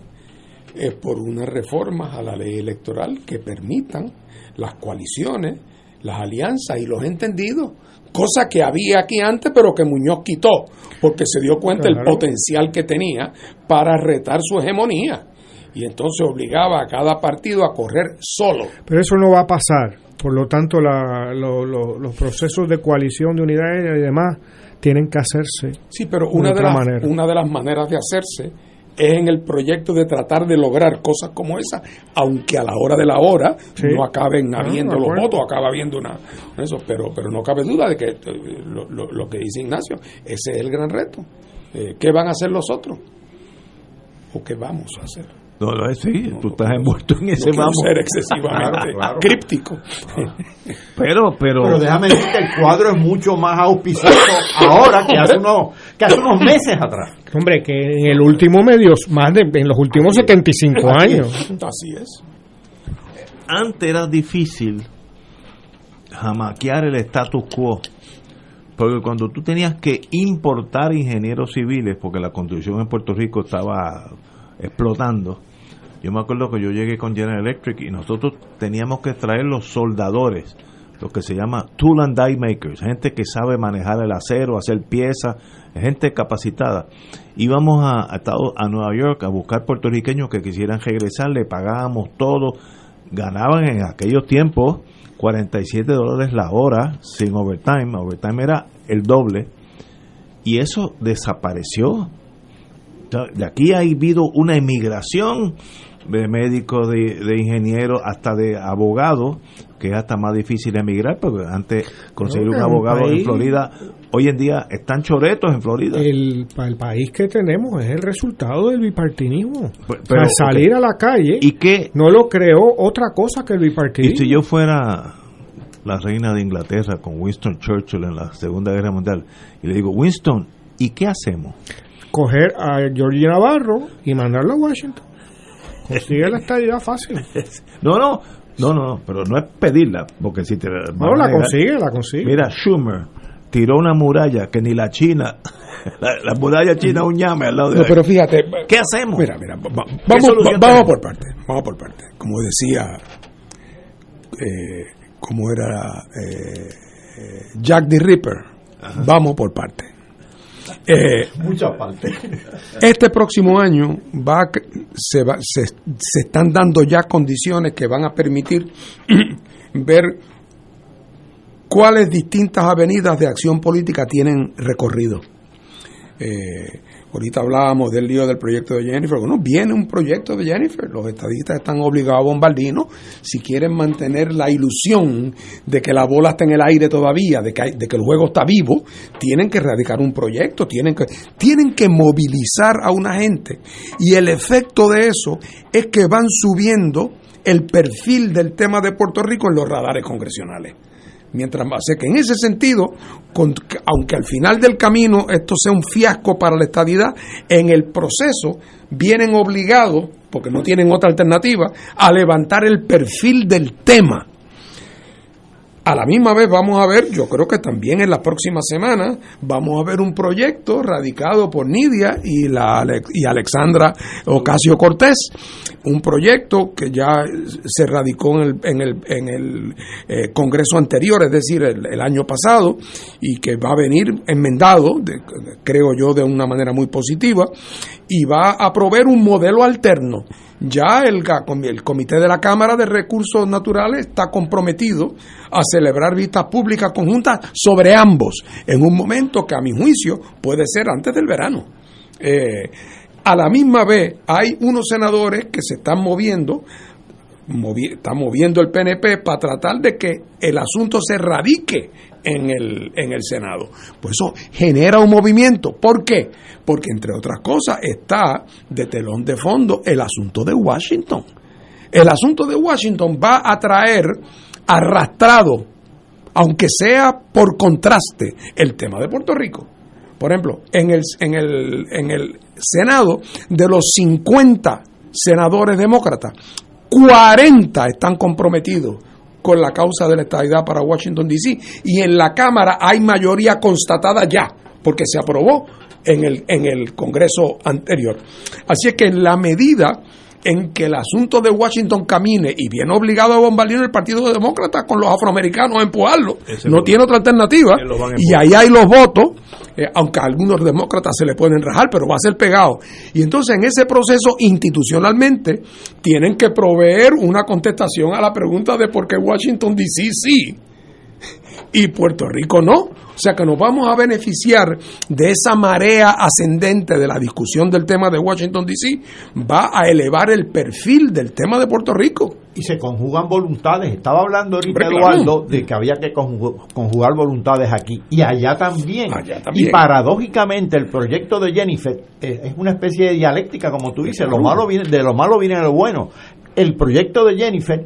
es por unas reformas a la ley electoral que permitan las coaliciones, las alianzas y los entendidos, cosa que había aquí antes, pero que Muñoz quitó, porque se dio cuenta del Claro. potencial que tenía para retar su hegemonía. Y entonces obligaba a cada partido a correr solo. Pero eso no va a pasar. Por lo tanto, la- lo- lo- los procesos de coalición, de unidad y demás tienen que hacerse. Sí, pero una de, las, manera. una de las maneras de hacerse es en el proyecto de tratar de lograr cosas como esa, aunque a la hora de la hora Sí. no acaben Ah, habiendo los votos, acaba habiendo una eso, pero pero no cabe duda de que eh, lo, lo- lo que dice Ignacio, ese es el gran reto. Eh, ¿Qué van a hacer los otros? ¿O qué vamos a hacer? No, no, sí, tú estás envuelto en ese no vamos. ser excesivamente Claro, claro. críptico. Pero, pero, Pero déjame decir que el cuadro es mucho más auspicioso ahora que hace unos, que hace unos meses atrás. Hombre, que en el último medio, más de en los últimos 75 años. Así es. antes era difícil jamaquear el status quo. Porque cuando tú tenías que importar ingenieros civiles, porque la construcción en Puerto Rico estaba explotando, yo me acuerdo que yo llegué con General Electric y nosotros teníamos que traer los soldadores, lo que se llama tool and die makers, gente que sabe manejar el acero, hacer piezas, gente capacitada. Íbamos a, a, a Nueva York a buscar puertorriqueños que quisieran regresar, le pagábamos todo, ganaban en aquellos tiempos 47 dólares la hora sin overtime, overtime era el doble, y eso desapareció. De aquí ha habido una emigración de médicos, de, de ingenieros, hasta de abogados, que es hasta más difícil emigrar, porque antes conseguir un abogado en país- Florida, hoy en día están choretos en Florida. El, pa- el país que tenemos es el resultado del bipartinismo. Pero- salir a la calle ¿Y qué? no lo creó otra cosa que el Y bipartidismo. si yo fuera la reina de Inglaterra con Winston Churchill en la Segunda Guerra Mundial y le digo, Winston, ¿y qué hacemos? Coger a Georgie Navarro y mandarlo a Washington. Consigue la estadidad fácil. [laughs] No, no, no, no, pero no es pedirla, porque si te No, la consigue, la consigue. Mira, Schumer, tiró una muralla que ni la China, [laughs] la, muralla china un llame al lado de no, pero fíjate, ¿qué hacemos? Mira, mira, vamos, vamos por parte, vamos por parte. Como decía, eh, como era eh, eh, Jack the Ripper, vamos por parte. Eh, Muchas partes. Este próximo año va, se, va, se, se están dando ya condiciones que van a permitir [clears throat] ver cuáles distintas avenidas de acción política tienen recorrido. Eh, ahorita hablábamos del lío del proyecto de Jennifer. Bueno, viene un proyecto de Jennifer. Los estadistas están obligados a bombardino si quieren mantener la ilusión de que la bola está en el aire todavía, de que, de que el juego está vivo. Tienen que erradicar un proyecto, tienen que, tienen que movilizar a una gente. Y el efecto de eso es que van subiendo el perfil del tema de Puerto Rico en los radares congresionales mientras más. Que en ese sentido, aunque al final del camino esto sea un fiasco para la estadidad, en el proceso vienen obligados, porque no tienen otra alternativa, a levantar el perfil del tema a la misma vez vamos a ver, yo creo que también en la próxima semana vamos a ver un proyecto radicado por Nidia y, la, y Alexandra Ocasio Cortés, un proyecto que ya se radicó en el, en el, en el eh, Congreso anterior, es decir, el, año pasado, y que va a venir enmendado, creo yo, de una manera muy positiva, y va a proveer un modelo alterno ya el, Comité de la Cámara de Recursos Naturales está comprometido a celebrar vistas públicas conjuntas sobre ambos, en un momento que a mi juicio puede ser antes del verano. Eh, a la misma vez hay unos senadores que se están moviendo está moviendo el PNP para tratar de que el asunto se radique en el, en el Senado. Pues eso genera un movimiento. ¿Por qué? Porque entre otras cosas está de telón de fondo el asunto de Washington. El asunto de Washington va a traer arrastrado, aunque sea por contraste, el tema de Puerto Rico. Por ejemplo, en el, en el, en el Senado, de los 50 senadores demócratas, 40 están comprometidos con la causa de la estabilidad para Washington, D.C. Y en la Cámara hay mayoría constatada ya, porque se aprobó en el, en el Congreso anterior. Así es que en la medida en que el asunto de Washington camine y viene obligado a bombardear el Partido Demócrata con los afroamericanos a empujarlo, no tiene otra alternativa, y ahí hay los votos, eh, aunque a algunos demócratas se le pueden rajar, pero va a ser pegado. Y entonces en ese proceso institucionalmente tienen que proveer una contestación a la pregunta de por qué Washington DC sí y Puerto Rico no. O sea que nos vamos a beneficiar de esa marea ascendente de la discusión del tema de Washington, D.C., va a elevar el perfil del tema de Puerto Rico. Y se conjugan voluntades. Estaba hablando ahorita Eduardo de que había que conjugar voluntades aquí y allá también. Y paradójicamente el proyecto de Jennifer eh, es una especie de dialéctica, como tú dices, lo malo viene, de lo malo viene lo bueno. El proyecto de Jennifer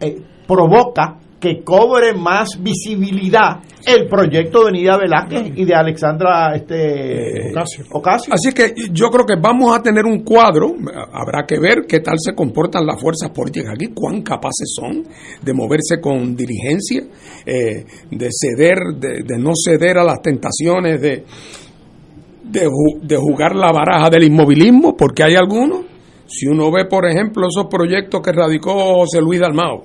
eh, provoca que cobre más visibilidad el proyecto de Nidia Velázquez y de Alexandra este, Ocasio. Así que yo creo que vamos a tener un cuadro, habrá que ver qué tal se comportan las fuerzas políticas aquí, cuán capaces son de moverse con diligencia, eh, de ceder, de, no ceder a las tentaciones de, de, de jugar la baraja del inmovilismo, porque hay algunos. Si uno ve, por ejemplo, esos proyectos que radicó José Luis Dalmao,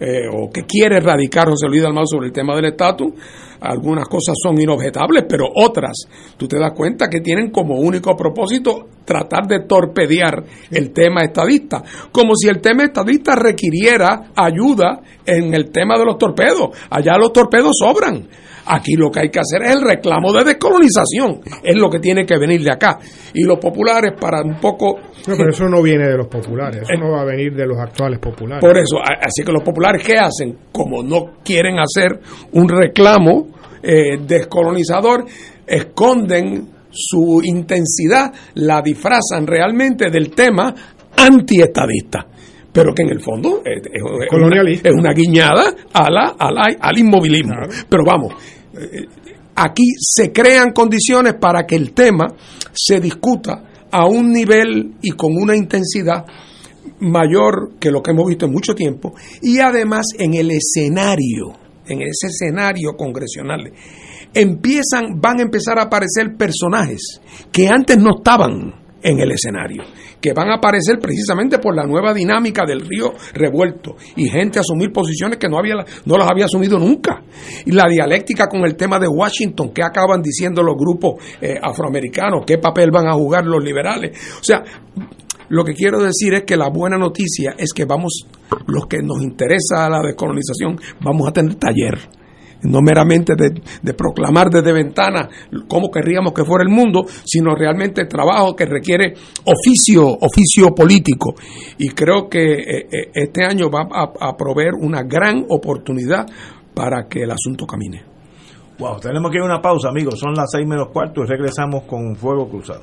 eh, o que quiere erradicar José Luis Dalmau sobre el tema del estatus, algunas cosas son inobjetables, pero otras, tú te das cuenta que tienen como único propósito tratar de torpedear el tema estadista, como si el tema estadista requiriera ayuda en el tema de los torpedos. Allá los torpedos sobran. Aquí lo que hay que hacer es el reclamo de descolonización, es lo que tiene que venir de acá. Y los populares para un poco... No, pero eso no viene de los populares, eso no va a venir de los actuales populares. Por eso, así que los populares, ¿qué hacen? Como no quieren hacer un reclamo eh, descolonizador, esconden su intensidad, la disfrazan realmente del tema antiestadista. Pero que en el fondo es, es, una, guiñada a la, al inmovilismo. Pero vamos, eh, aquí se crean condiciones para que el tema se discuta a un nivel y con una intensidad mayor que lo que hemos visto en mucho tiempo y además en el escenario en ese escenario congresional, empiezan, van a empezar a aparecer personajes que antes no estaban en el escenario, que van a aparecer precisamente por la nueva dinámica del río revuelto y gente a asumir posiciones que no, había, no las había asumido nunca. Y la dialéctica con el tema de Washington, qué acaban diciendo los grupos eh, afroamericanos, qué papel van a jugar los liberales. O sea, lo que quiero decir es que la buena noticia es que vamos, los que nos interesa la descolonización, vamos a tener taller no meramente de, proclamar desde ventana cómo querríamos que fuera el mundo, sino realmente trabajo que requiere oficio, oficio político. Y creo que eh, eh, este año va a, proveer una gran oportunidad para que el asunto camine. Wow, tenemos que ir a una pausa, amigos. Son las seis menos cuarto y regresamos con Fuego Cruzado.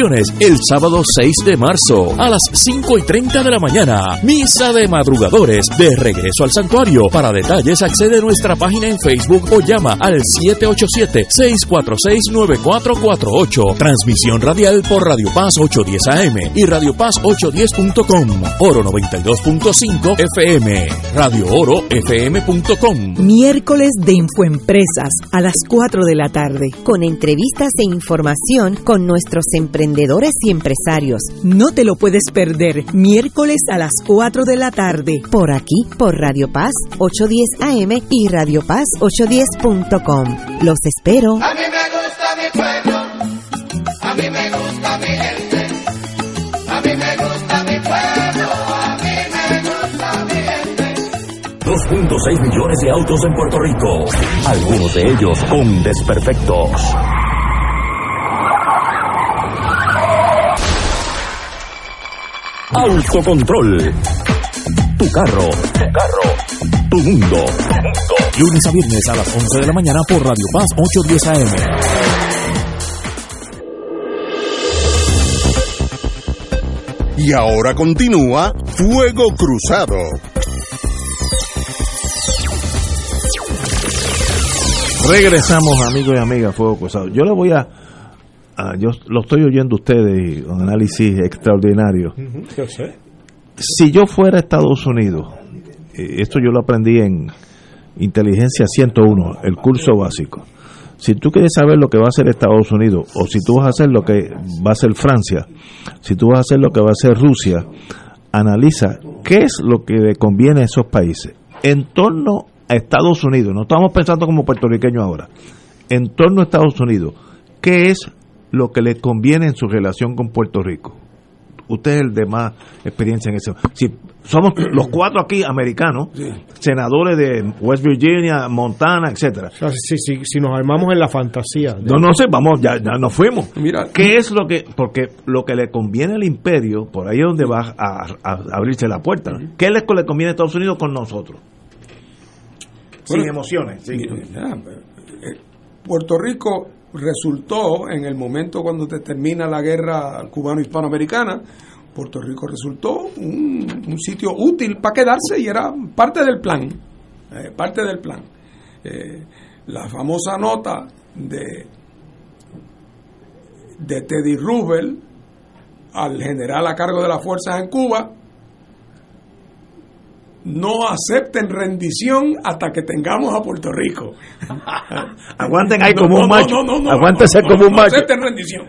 el sábado 6 de marzo a las 5 y 30 de la mañana. Misa de madrugadores de regreso al santuario. Para detalles accede a nuestra página en Facebook o llama al 787-646-9448. Transmisión radial por Radio Paz 810 AM y Radio Paz 810.com. Oro 92.5 FM. Radio Oro FM.com. Miércoles de Infoempresas a las 4 de la tarde. Con entrevistas e información con nuestros emprendedores y empresarios. No te lo puedes perder, miércoles a las 4 de la tarde, por aquí, por Radio Paz 810 AM y Radio Paz 810.com. Los espero. A mí me gusta mi pueblo, a mí me gusta mi gente, a mí me gusta mi pueblo, a mí me gusta mi gente. 2.6 millones de autos en Puerto Rico, algunos de ellos con desperfectos. Autocontrol. Tu carro. Tu carro. Tu mundo. Lunes a viernes a las 11 de la mañana por Radio Paz 810 AM. Y ahora continúa Fuego Cruzado. Regresamos, amigos y amigas, Fuego Cruzado. Yo le voy a Ah, yo lo estoy oyendo ustedes un análisis extraordinario. Si yo fuera a Estados Unidos, esto yo lo aprendí en Inteligencia 101, el curso básico. Si tú quieres saber lo que va a hacer Estados Unidos, o si tú vas a hacer lo que va a hacer Francia, si tú vas a hacer lo que va a hacer Rusia, analiza qué es lo que le conviene a esos países. En torno a Estados Unidos, no estamos pensando como puertorriqueños ahora, en torno a Estados Unidos, ¿qué es lo que le conviene en su relación con Puerto Rico. Usted es el de más experiencia en eso. Si somos [clears throat] los cuatro aquí americanos, senadores de West Virginia, Montana, etcétera. si, si, nos armamos en la fantasía. No, no sé, vamos, ya, ya nos fuimos. Mira, ¿qué es lo que, porque lo que le conviene al imperio, por ahí es donde va a, abrirse la puerta. ¿Qué es lo que le conviene a Estados Unidos con nosotros? Sin emociones. Eh, Puerto Rico resultó en el momento cuando termina la guerra cubano-hispanoamericana, Puerto Rico resultó un, sitio útil para quedarse y era parte del plan, eh, parte del plan. Eh, la famosa nota de, de Teddy Roosevelt al general a cargo de las fuerzas en Cuba no acepten rendición hasta que tengamos a Puerto Rico. [laughs] Aguanten ahí No, como no, un macho. no, no, no, Aguántese no, como un no macho. acepten rendición.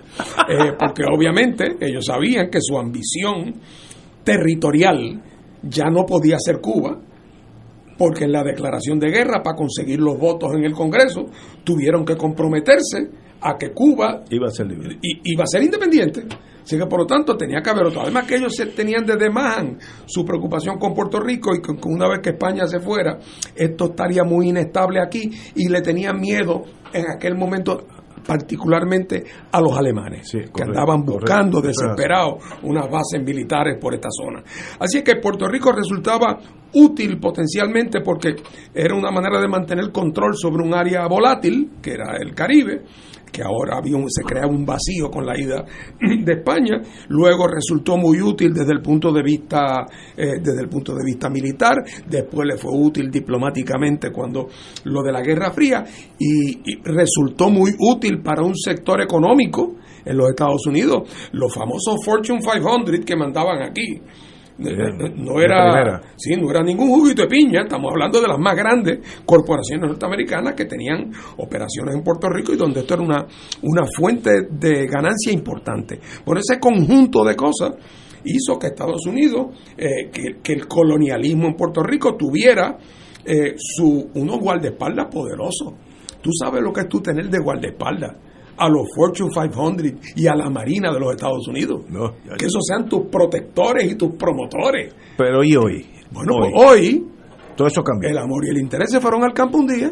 Eh, porque obviamente ellos sabían que su ambición territorial ya no podía ser Cuba, porque en la declaración de guerra, para conseguir los votos en el Congreso, tuvieron que comprometerse a que Cuba Iba a ser libre. i- iba a ser independiente. Así que por lo tanto tenía que haber otro. Además que ellos se- tenían desde más su preocupación con Puerto Rico y que una vez que España se fuera, esto estaría muy inestable aquí y le tenían miedo en aquel momento particularmente a los alemanes Sí, que andaban buscando correcto. Desesperados unas bases militares por esta zona. Así que Puerto Rico resultaba útil potencialmente porque era una manera de mantener control sobre un área volátil, que era el Caribe, que ahora había un- se crea un vacío con la ida [clears throat] de España. Luego resultó muy útil desde el punto de vista eh, desde el punto de vista militar. Después le fue útil diplomáticamente cuando lo de la Guerra Fría y, y resultó muy útil para un sector económico en los Estados Unidos, los famosos Fortune 500 que mandaban aquí. Eh, No de era, sí, no era ningún juguito de piña, estamos hablando de las más grandes corporaciones norteamericanas que tenían operaciones en Puerto Rico y donde esto era una, una fuente de ganancia importante. Por ese conjunto de cosas hizo que Estados Unidos, eh, que, que el colonialismo en Puerto Rico tuviera eh, su, unos guardaespaldas poderosos. Tú sabes lo que es tú tener de guardaespaldas a los Fortune 500 y a la Marina de los Estados Unidos. No, ya- que esos sean tus protectores y tus promotores. Pero ¿y hoy? Bueno, hoy. pues hoy Todo eso cambió. el amor y el interés se fueron al campo un día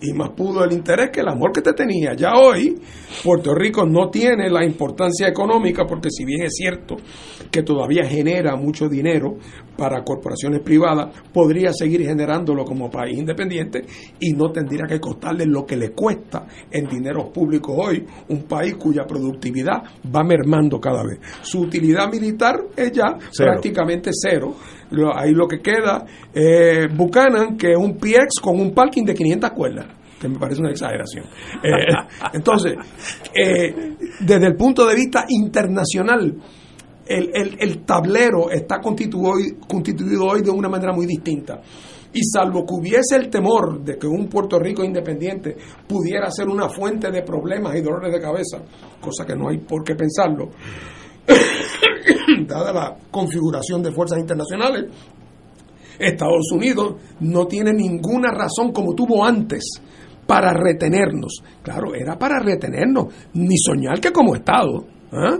y más pudo el interés que el amor que te tenía. Ya hoy Puerto Rico no tiene la importancia económica porque si bien es cierto que todavía genera mucho dinero para corporaciones privadas, podría seguir generándolo como país independiente y no tendría que costarle lo que le cuesta en dineros públicos hoy un país cuya productividad va mermando cada vez. Su utilidad militar es ya Cero. prácticamente cero. Lo- Ahí lo que queda es Buchanan, que es un PX con un parking de 500 cuerdas, que me parece una exageración. Eh, [laughs] entonces, eh, desde el punto de vista internacional, el, el- el tablero está constituido hoy, constituido hoy de una manera muy distinta. Y salvo que hubiese el temor de que un Puerto Rico independiente pudiera ser una fuente de problemas y dolores de cabeza, cosa que no hay por qué pensarlo, dada la configuración de fuerzas internacionales, Estados Unidos no tiene ninguna razón como tuvo antes para retenernos. Claro, era para retenernos, ni soñar que como Estado. ¿ah?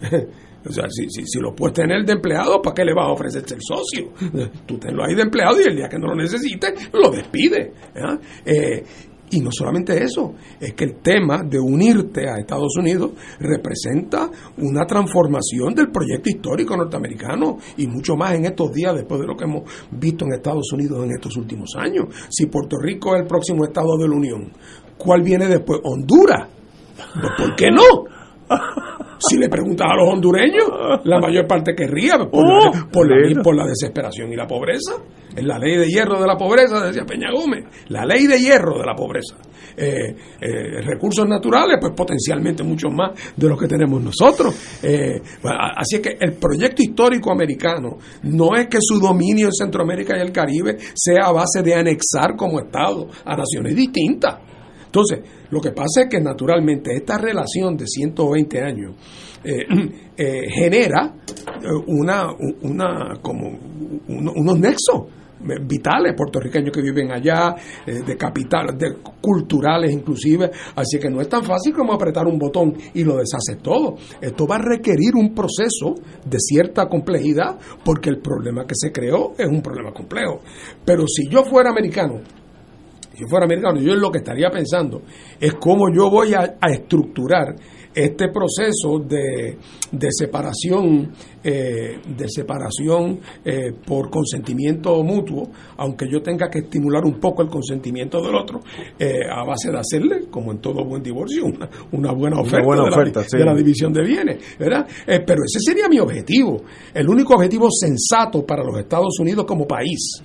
[laughs] O sea, si, si, si lo puedes tener de empleado, ¿para qué le vas a ofrecer ser socio? [laughs] Tú tenlo ahí de empleado y el día que no lo necesites, lo despide. ¿ah? Eh, y no solamente eso, es que el tema de unirte a Estados Unidos representa una transformación del proyecto histórico norteamericano y mucho más en estos días después de lo que hemos visto en Estados Unidos en estos últimos años. Si Puerto Rico es el próximo estado de la Unión, ¿cuál viene después? Honduras. Pues, ¿Por qué no? [laughs] Si le preguntas a los hondureños, la mayor parte querría por, la, por, la, por la desesperación y la pobreza. Es la ley de hierro de la pobreza, decía Peña Gómez. La ley de hierro de la pobreza. Eh, eh, recursos naturales, pues potencialmente muchos más de los que tenemos nosotros. Eh, así es que el proyecto histórico americano no es que su dominio en Centroamérica y el Caribe sea a base de anexar como Estado a naciones distintas. Entonces, lo que pasa es que naturalmente esta relación de 120 años eh, [clears throat] eh, genera una, una como uno, unos nexos vitales puertorriqueños que viven allá, eh, de capital, de culturales inclusive, así que no es tan fácil como apretar un botón y lo deshaces todo. Esto va a requerir un proceso de cierta complejidad porque el problema que se creó es un problema complejo. Pero si yo fuera americano, si fuera americano, yo lo que estaría pensando es cómo yo voy a, a estructurar este proceso de, de separación, eh, de separación eh, por consentimiento mutuo, aunque yo tenga que estimular un poco el consentimiento del otro, eh, a base de hacerle, como en todo buen divorcio, una, una buena oferta, una buena de, la, sí. de, la, división de bienes, ¿verdad? pero ese sería mi objetivo, el único objetivo sensato para los Estados Unidos como país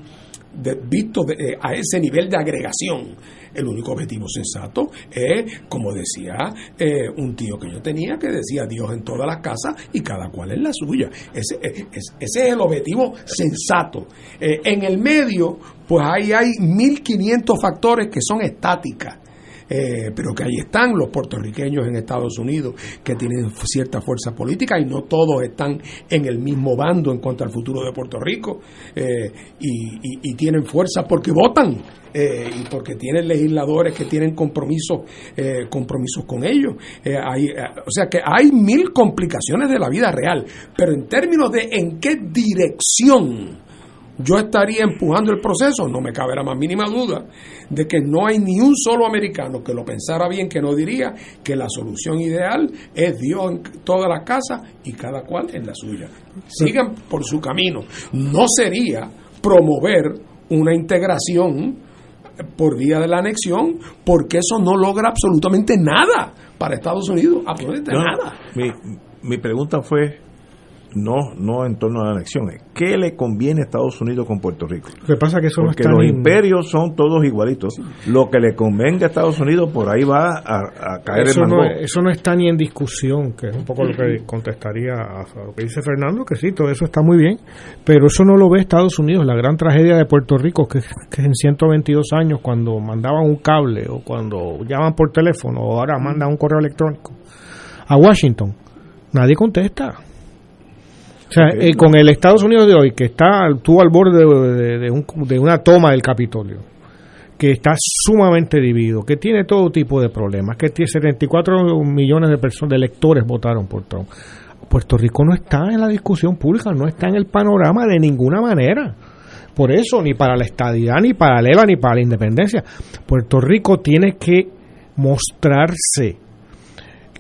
visto eh, a ese nivel de agregación El único objetivo sensato es, como decía eh, un tío que yo tenía, que decía Dios en todas las casas y cada cual en la suya. Ese, eh, es- el objetivo sensato. En el medio, pues ahí hay 1.500 factores que son estáticas. Eh, pero que ahí están los puertorriqueños en Estados Unidos que tienen cierta fuerza política y no todos están en el mismo bando en cuanto al futuro de Puerto Rico. Eh, y, y- tienen fuerza porque votan eh, y porque tienen legisladores que tienen compromisos eh, compromisos con ellos. Hay, o sea que hay mil complicaciones de la vida real pero en términos de en qué dirección yo estaría empujando el proceso, no me cabe la más mínima duda de que no hay ni un solo americano que lo pensara bien, que no diría que la solución ideal es Dios en todas las casas y cada cual en la suya. Sigan por su camino. No sería promover una integración por vía de la anexión, porque eso no logra absolutamente nada para Estados Unidos, absolutamente No, nada. Mi, mi pregunta fue no no en torno a la anexión, es, ¿qué le conviene a Estados Unidos con Puerto Rico? Lo que pasa que eso Porque los imperios son todos igualitos. Lo que le convenga a Estados Unidos por ahí va a, a caer eso el no, eso no está ni en discusión, que es un poco lo que contestaría a a lo que dice Fernando, que sí, todo eso está muy bien, pero eso no lo ve Estados Unidos. La gran tragedia de Puerto Rico, que, que en 122 años, cuando mandaban un cable o cuando llaman por teléfono o ahora mandan un correo electrónico a Washington, nadie contesta. O sea, eh, con el Estados Unidos de hoy, que está estuvo al borde de, de- de un- de una toma del Capitolio, que está sumamente dividido, que tiene todo tipo de problemas, que tiene 74 millones de personas, de electores votaron por Trump. Puerto Rico no está en la discusión pública, no está en el panorama de ninguna manera. Por eso, ni para la estadidad, ni para la ELA, ni para la independencia. Puerto Rico tiene que mostrarse.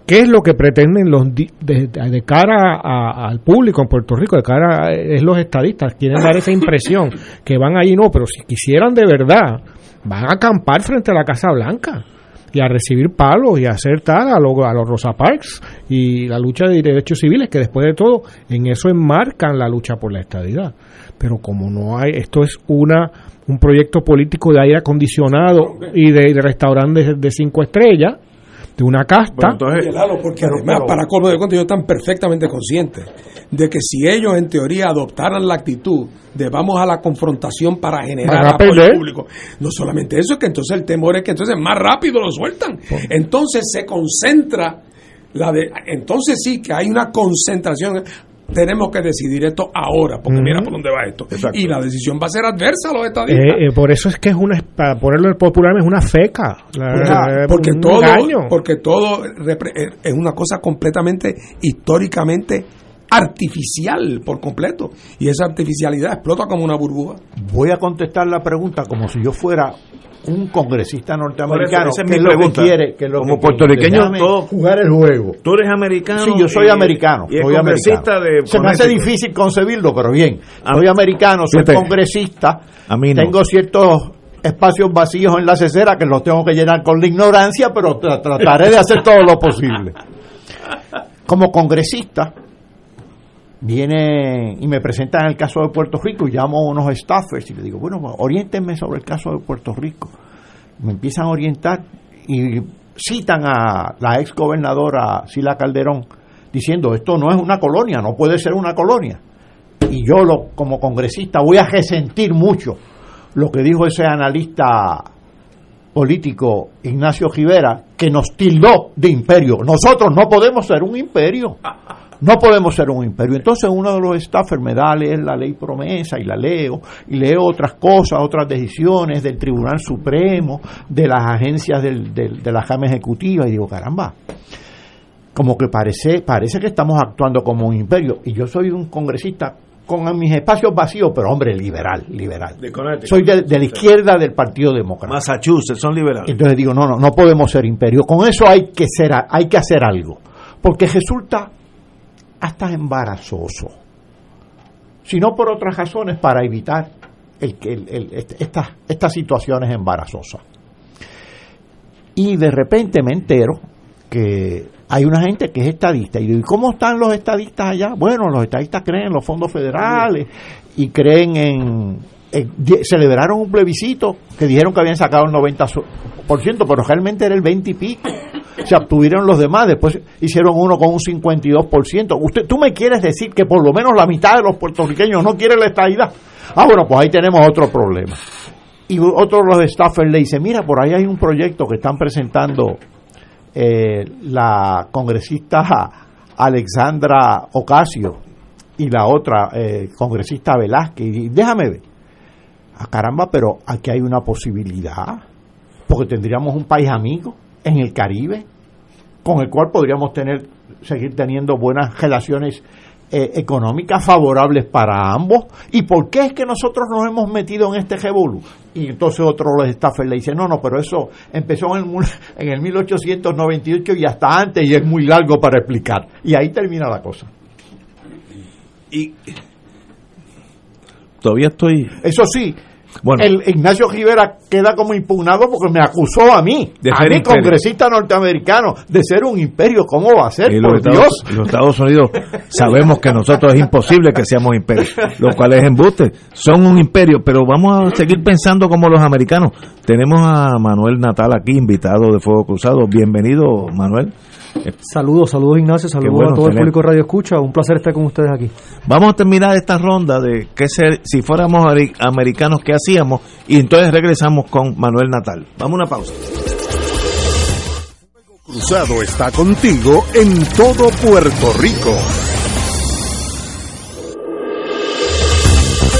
¿Qué es lo que pretenden los de cara a- al público en Puerto Rico? De cara a es los estadistas, quieren dar esa impresión que van ahí, no, pero si quisieran de verdad, van a acampar frente a la Casa Blanca y a recibir palos y a hacer tal a, lo- a los Rosa Parks y la lucha de derechos civiles, que después de todo en eso enmarcan la lucha por la estadidad. Pero como no hay, esto es una un proyecto político de aire acondicionado y de, de restaurantes de cinco estrellas, de una casta. Bueno, entonces, Oye, Lalo, porque pero- además, pero- para colmo de cuentos, ellos están perfectamente conscientes de que si ellos en teoría adoptaran la actitud de vamos a la confrontación para generar apoyo público, no solamente eso, es que entonces el temor es que entonces más rápido lo sueltan. Entonces se concentra la de, entonces sí que hay una concentración. Tenemos que decidir esto ahora, porque mira por dónde va esto. Exacto. Y la decisión va a ser adversa a los estadistas. Eh, eh, por eso es que es una, para ponerlo popular, es una feca. La- porque un todo engaño. porque todo eh, es una cosa completamente históricamente artificial por completo y esa artificialidad explota como una burbuja Voy a contestar la pregunta como si yo fuera un congresista norteamericano. es que mi lo que quiere, que lo Como que puertorriqueño, todo- jugar el juego. Tú eres americano. Sí, yo soy y- americano. Y es soy congresista americano. de Se me hace difícil concebirlo, pero bien. A- Soy americano, soy congresista. a mí no. Tengo ciertos espacios vacíos en la cesera que los tengo que llenar con la ignorancia, pero tra- trataré de hacer todo lo posible. Como congresista, viene y me presentan el caso de Puerto Rico llamo a unos staffers y le digo, bueno, pues, oriéntenme sobre el caso de Puerto Rico. Me empiezan a orientar y citan a la ex gobernadora Sila Calderón diciendo, esto no es una colonia, no puede ser una colonia. Y yo lo, como congresista voy a resentir mucho lo que dijo ese analista político Ignacio Rivera, que nos tildó de imperio. Nosotros no podemos ser un imperio. No podemos ser un imperio. Entonces uno de los staffers me da a leer la ley promesa y la leo, y leo otras cosas, otras decisiones del Tribunal Supremo, de las agencias del, del- de la Cámara Ejecutiva, y digo, caramba, como que parece, parece que estamos actuando como un imperio. Y yo soy un congresista con mis espacios vacíos, pero hombre, liberal, liberal. De. Soy de, de la izquierda del Partido Demócrata. Massachusetts, son liberales. Entonces digo, no, no, no podemos ser imperio. Con eso hay que ser, hay que hacer algo, porque resulta hasta embarazoso. Si no por otras razones, para evitar el, el- el- estas, estas situaciones embarazosas. Y de repente me entero que hay una gente que es estadista. Y digo, ¿y cómo están los estadistas allá? Bueno, los estadistas creen en los fondos federales y creen en... en- celebraron un plebiscito que dijeron que habían sacado el 90% 22%, pero realmente era el 20 y pico. Se obtuvieron los demás, después hicieron uno con un 52%. Usted, ¿Tú me quieres decir que por lo menos la mitad de los puertorriqueños no quiere la estadidad? Ah, bueno, pues ahí tenemos otro problema. Y otro de los staffers le dice, mira, por ahí hay un proyecto que están presentando eh, la congresista Alexandra Ocasio y la otra eh, congresista Velázquez. Y déjame ver. Ah, caramba, pero aquí hay una posibilidad. Porque tendríamos un país amigo en el Caribe con el cual podríamos tener seguir teniendo buenas relaciones eh, económicas favorables para ambos. ¿Y por qué es que nosotros nos hemos metido en este revolú? Y entonces otro de los staffers le dice, no, no, pero eso empezó en [laughs] en el 1898 y hasta antes y es muy largo para explicar. Y ahí termina la cosa. Y todavía estoy. Eso sí, Bueno. el Ignacio Rivera queda como impugnado porque me acusó a mí, De a imperio. congresista norteamericano, de ser un imperio. ¿Cómo va a ser? Y Por los, Dios. Estados, los Estados Unidos sabemos que nosotros es imposible que seamos imperio, lo cual es embuste. Son un imperio, pero vamos a seguir pensando como los americanos. Tenemos a Manuel Natal aquí, invitado de Fuego Cruzado. Bienvenido, Manuel. Saludos, saludos Ignacio, saludos bueno a todo el público de Radio Escucha. Un placer estar con ustedes aquí. Vamos a terminar esta ronda de que ser, si fuéramos americanos, ¿qué hacíamos? Y entonces regresamos con Manuel Natal. Vamos a una pausa. Cruzado está contigo en todo Puerto Rico.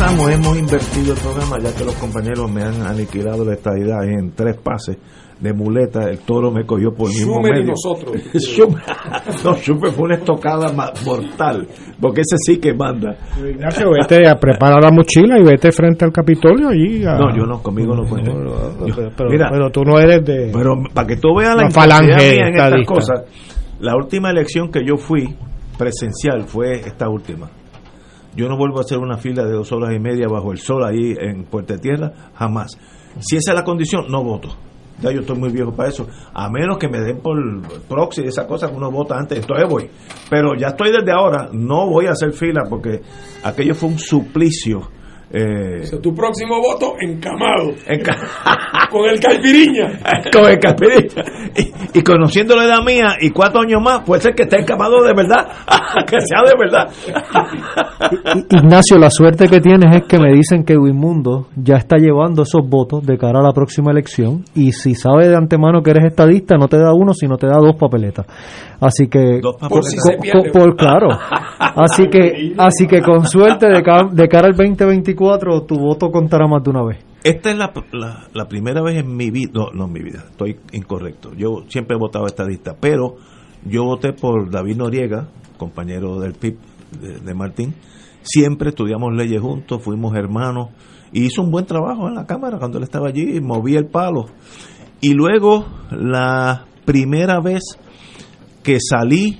Hemos invertido el programa ya que los compañeros me han aniquilado la estadidad en tres pases. de muleta, el toro me cogió por el mismo Schumer y medio. nosotros. [laughs] Schumer, no, Schumer fue una estocada mortal, porque ese sí que manda. Ignacio, vete a preparar la mochila y vete frente al Capitolio allí. a- No, yo no, conmigo no cuenta. Yo- pero, pero- mira, pero tú no eres de. Pero para que tú veas la falange mía en estas cosas, la última elección que yo fui presencial fue esta última. Yo no vuelvo a hacer una fila de dos horas y media bajo el sol ahí en Puerta Tierra, jamás. Si esa es la condición, no voto. Ya yo estoy muy viejo para eso. A menos que me den por proxy, esa cosa que uno vota antes, entonces voy. Pero ya estoy desde ahora, no voy a hacer fila porque aquello fue un suplicio. Eh, O sea, tu próximo voto encamado. Enca- [laughs] con el caipiriña. [laughs] con el caspirita. Y, y conociendo la edad mía y cuatro años más, puede ser que esté encamado de verdad, [laughs] que sea de verdad. Ignacio, la suerte que tienes es que me dicen que Wimundo ya está llevando esos votos de cara a la próxima elección y si sabe de antemano que eres estadista no te da uno sino te da dos papeletas. Así que Dos papeletas. Por si se pierde. por claro. Así que así que con suerte de, ca- de cara al 2024 tu voto contará más de una vez. Esta es la, la, primera vez en mi vida, no, no en mi vida, estoy incorrecto. Yo siempre he votado estadista, pero yo voté por David Noriega, compañero del PIB de, de Martín. Siempre estudiamos leyes juntos, fuimos hermanos, y hizo un buen trabajo en la Cámara cuando él estaba allí, movía el palo. Y luego, la primera vez que salí,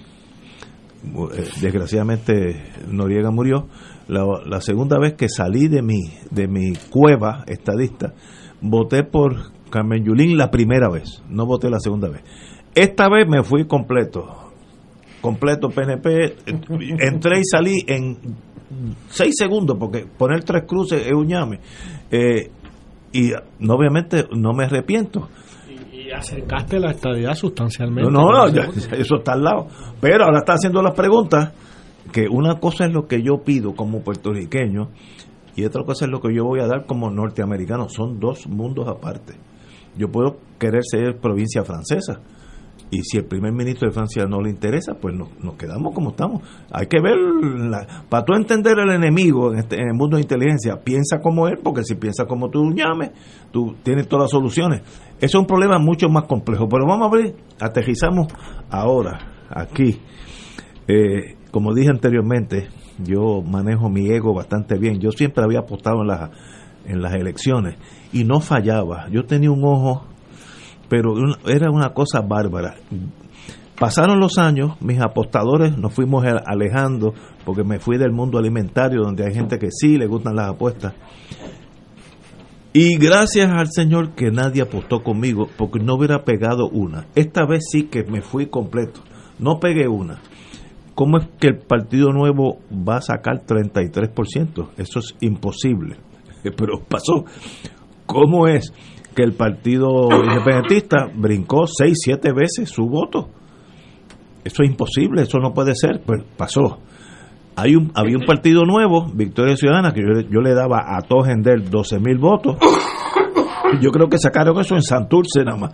eh, desgraciadamente Noriega murió, la, la segunda vez que salí de mi, de mi cueva estadista, voté por Carmen Yulín la primera vez, no voté la segunda vez. Esta vez me fui completo, completo PNP, entré y salí en seis segundos, porque poner tres cruces es un llame. Eh, y no, obviamente no me arrepiento. Y acercaste la estadidad sustancialmente. No, no, no, ya eso está al lado. Pero ahora está haciendo las preguntas que una cosa es lo que yo pido como puertorriqueño y otra cosa es lo que yo voy a dar como norteamericano. Son dos mundos aparte. Yo puedo querer ser provincia francesa y si el primer ministro de Francia no le interesa, pues nos, quedamos como estamos. Hay que ver, la- para tú entender el enemigo en, este- en el mundo de inteligencia, piensa como él, porque si piensa como tú llames, tú tienes todas las soluciones. Eso es un problema mucho más complejo, pero vamos a ver, aterrizamos ahora, aquí. Eh, como dije anteriormente, yo manejo mi ego bastante bien. Yo siempre había apostado en las, en las elecciones y no fallaba. Yo tenía un ojo, pero era una cosa bárbara. Pasaron los años, mis apostadores nos fuimos alejando porque me fui del mundo alimentario donde hay gente que sí le gustan las apuestas. Y gracias al Señor que nadie apostó conmigo porque no hubiera pegado una. Esta vez sí que me fui completo. No pegué una. ¿Cómo es que el Partido Nuevo va a sacar 33%? Eso es imposible. [laughs] Pero pasó. ¿Cómo es que el Partido Independentista brincó 6, 7 veces su voto? Eso es imposible, eso no puede ser. Pues pasó. Hay un, había un partido nuevo, Victoria Ciudadana, que yo, yo le daba a Tojender 12 mil votos. Yo creo que sacaron eso en Santurce nada más.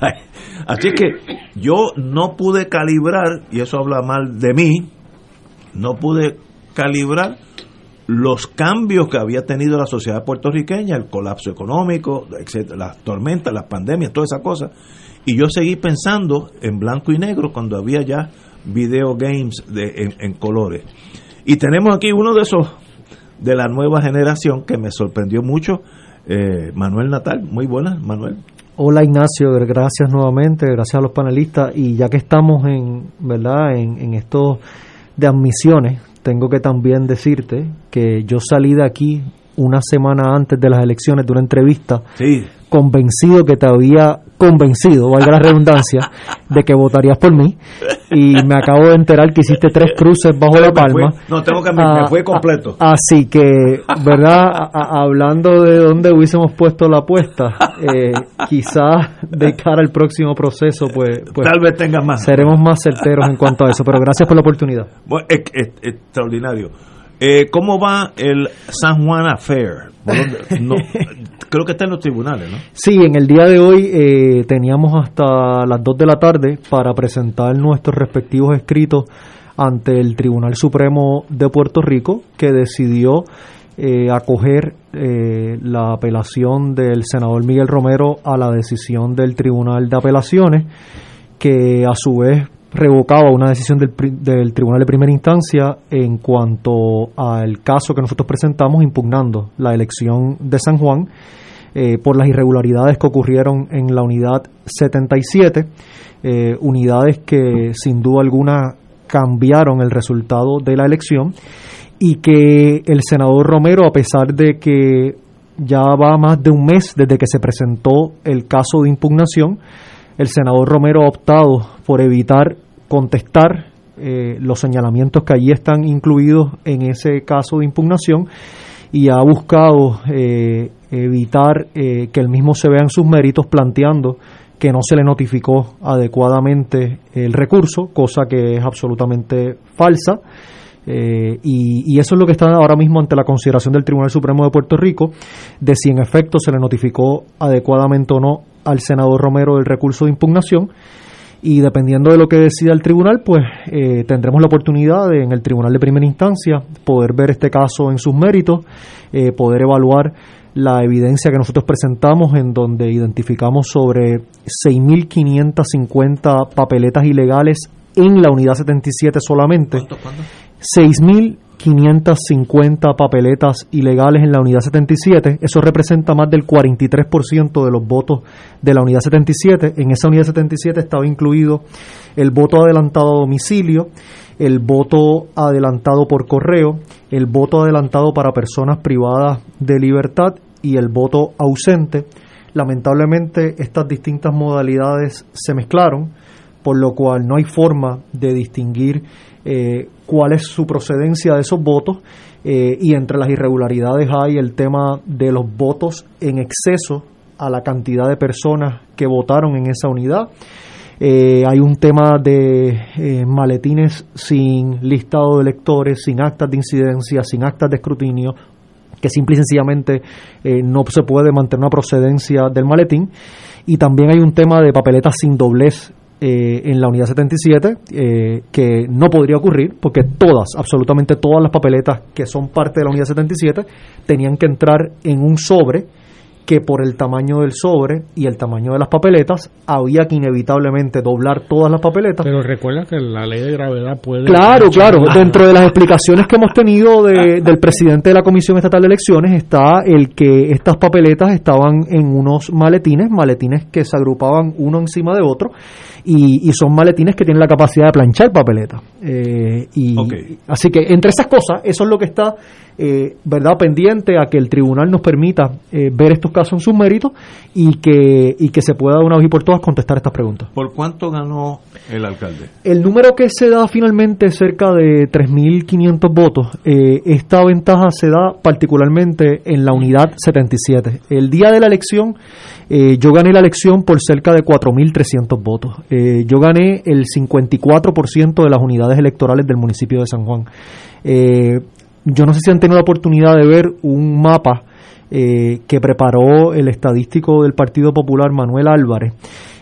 [laughs] Así que yo no pude calibrar, y eso habla mal de mí, no pude calibrar los cambios que había tenido la sociedad puertorriqueña, el colapso económico, etcétera, las tormentas, las pandemias, todas esas cosas. Y yo seguí pensando en blanco y negro cuando había ya video games de, en, en colores. Y tenemos aquí uno de esos de la nueva generación que me sorprendió mucho, eh, Manuel Natal. Muy buenas, Manuel. Hola Ignacio, gracias nuevamente, gracias a los panelistas y ya que estamos en, ¿verdad? En, en esto de admisiones, tengo que también decirte que yo salí de aquí una semana antes de las elecciones de una entrevista Sí. convencido que te había convencido, valga la redundancia, de que votarías por mí y me acabo de enterar que hiciste tres cruces bajo la Me fue- palma. no, tengo que me Ah, fue completo. ah, Así que, ¿verdad? A- hablando de dónde hubiésemos puesto la apuesta, eh, quizás de cara al próximo proceso, pues, pues Tal vez tengas más. seremos más certeros en cuanto a eso. Pero gracias por la oportunidad. Bueno, es- es- extraordinario. Eh, ¿Cómo va el San Juan Affair? [laughs] No, creo que está en los tribunales, ¿no? Sí, en el día de hoy eh, teníamos hasta las 2 de la tarde para presentar nuestros respectivos escritos ante el Tribunal Supremo de Puerto Rico, que decidió eh, acoger eh, la apelación del senador Miguel Romero a la decisión del Tribunal de Apelaciones, que a su vez revocaba una decisión del, del Tribunal de Primera Instancia en cuanto al caso que nosotros presentamos impugnando la elección de San Juan eh, por las irregularidades que ocurrieron en la unidad 77, eh, unidades que sin duda alguna cambiaron el resultado de la elección y que el senador Romero, a pesar de que ya va más de un mes desde que se presentó el caso de impugnación, el senador Romero ha optado por evitar contestar eh, los señalamientos que allí están incluidos en ese caso de impugnación y ha buscado eh, evitar eh, que el mismo se vean sus méritos planteando que no se le notificó adecuadamente el recurso, cosa que es absolutamente falsa. Eh, y, y eso es lo que está ahora mismo ante la consideración del Tribunal Supremo de Puerto Rico, de si en efecto se le notificó adecuadamente o no al senador Romero el recurso de impugnación. Y dependiendo de lo que decida el tribunal, pues eh, tendremos la oportunidad de, en el tribunal de primera instancia poder ver este caso en sus méritos, eh, poder evaluar la evidencia que nosotros presentamos en donde identificamos sobre 6.550 papeletas ilegales en la unidad 77 solamente. 6.550 papeletas ilegales en la unidad 77. Eso representa más del 43% de los votos de la unidad 77. En esa unidad 77 estaba incluido el voto adelantado a domicilio, el voto adelantado por correo, el voto adelantado para personas privadas de libertad y el voto ausente. Lamentablemente estas distintas modalidades se mezclaron, por lo cual no hay forma de distinguir eh, cuál es su procedencia de esos votos eh, y entre las irregularidades hay el tema de los votos en exceso a la cantidad de personas que votaron en esa unidad. Eh, hay un tema de eh, maletines sin listado de electores, sin actas de incidencia, sin actas de escrutinio, que simple y sencillamente no se puede mantener una procedencia del maletín. Y también hay un tema de papeletas sin doblez eh, en la unidad 77 eh, que no podría ocurrir porque todas, absolutamente todas las papeletas que son parte de la unidad 77 tenían que entrar en un sobre que por el tamaño del sobre y el tamaño de las papeletas había que inevitablemente doblar todas las papeletas Pero recuerda que la ley de gravedad puede... Claro, claro. [laughs] Dentro de las explicaciones que hemos tenido de- del presidente de la Comisión Estatal de Elecciones está el que estas papeletas estaban en unos maletines, maletines que se agrupaban uno encima de otro, y, y son maletines que tienen la capacidad de planchar papeletas. Eh, y, Así que entre esas cosas, eso es lo que está, eh, ¿verdad?, pendiente a que el tribunal nos permita eh, ver estos casos en sus méritos y que, y que se pueda de una vez y por todas contestar estas preguntas. ¿Por cuánto ganó el alcalde? El número que se da finalmente es cerca de 3.500 votos. Eh, esta ventaja se da particularmente en la unidad 77. El día de la elección, eh, yo gané la elección por cerca de 4.300 votos. Yo gané el 54% de las unidades electorales del municipio de San Juan. Eh, yo no sé si han tenido la oportunidad de ver un mapa eh, que preparó el estadístico del Partido Popular Manuel Álvarez,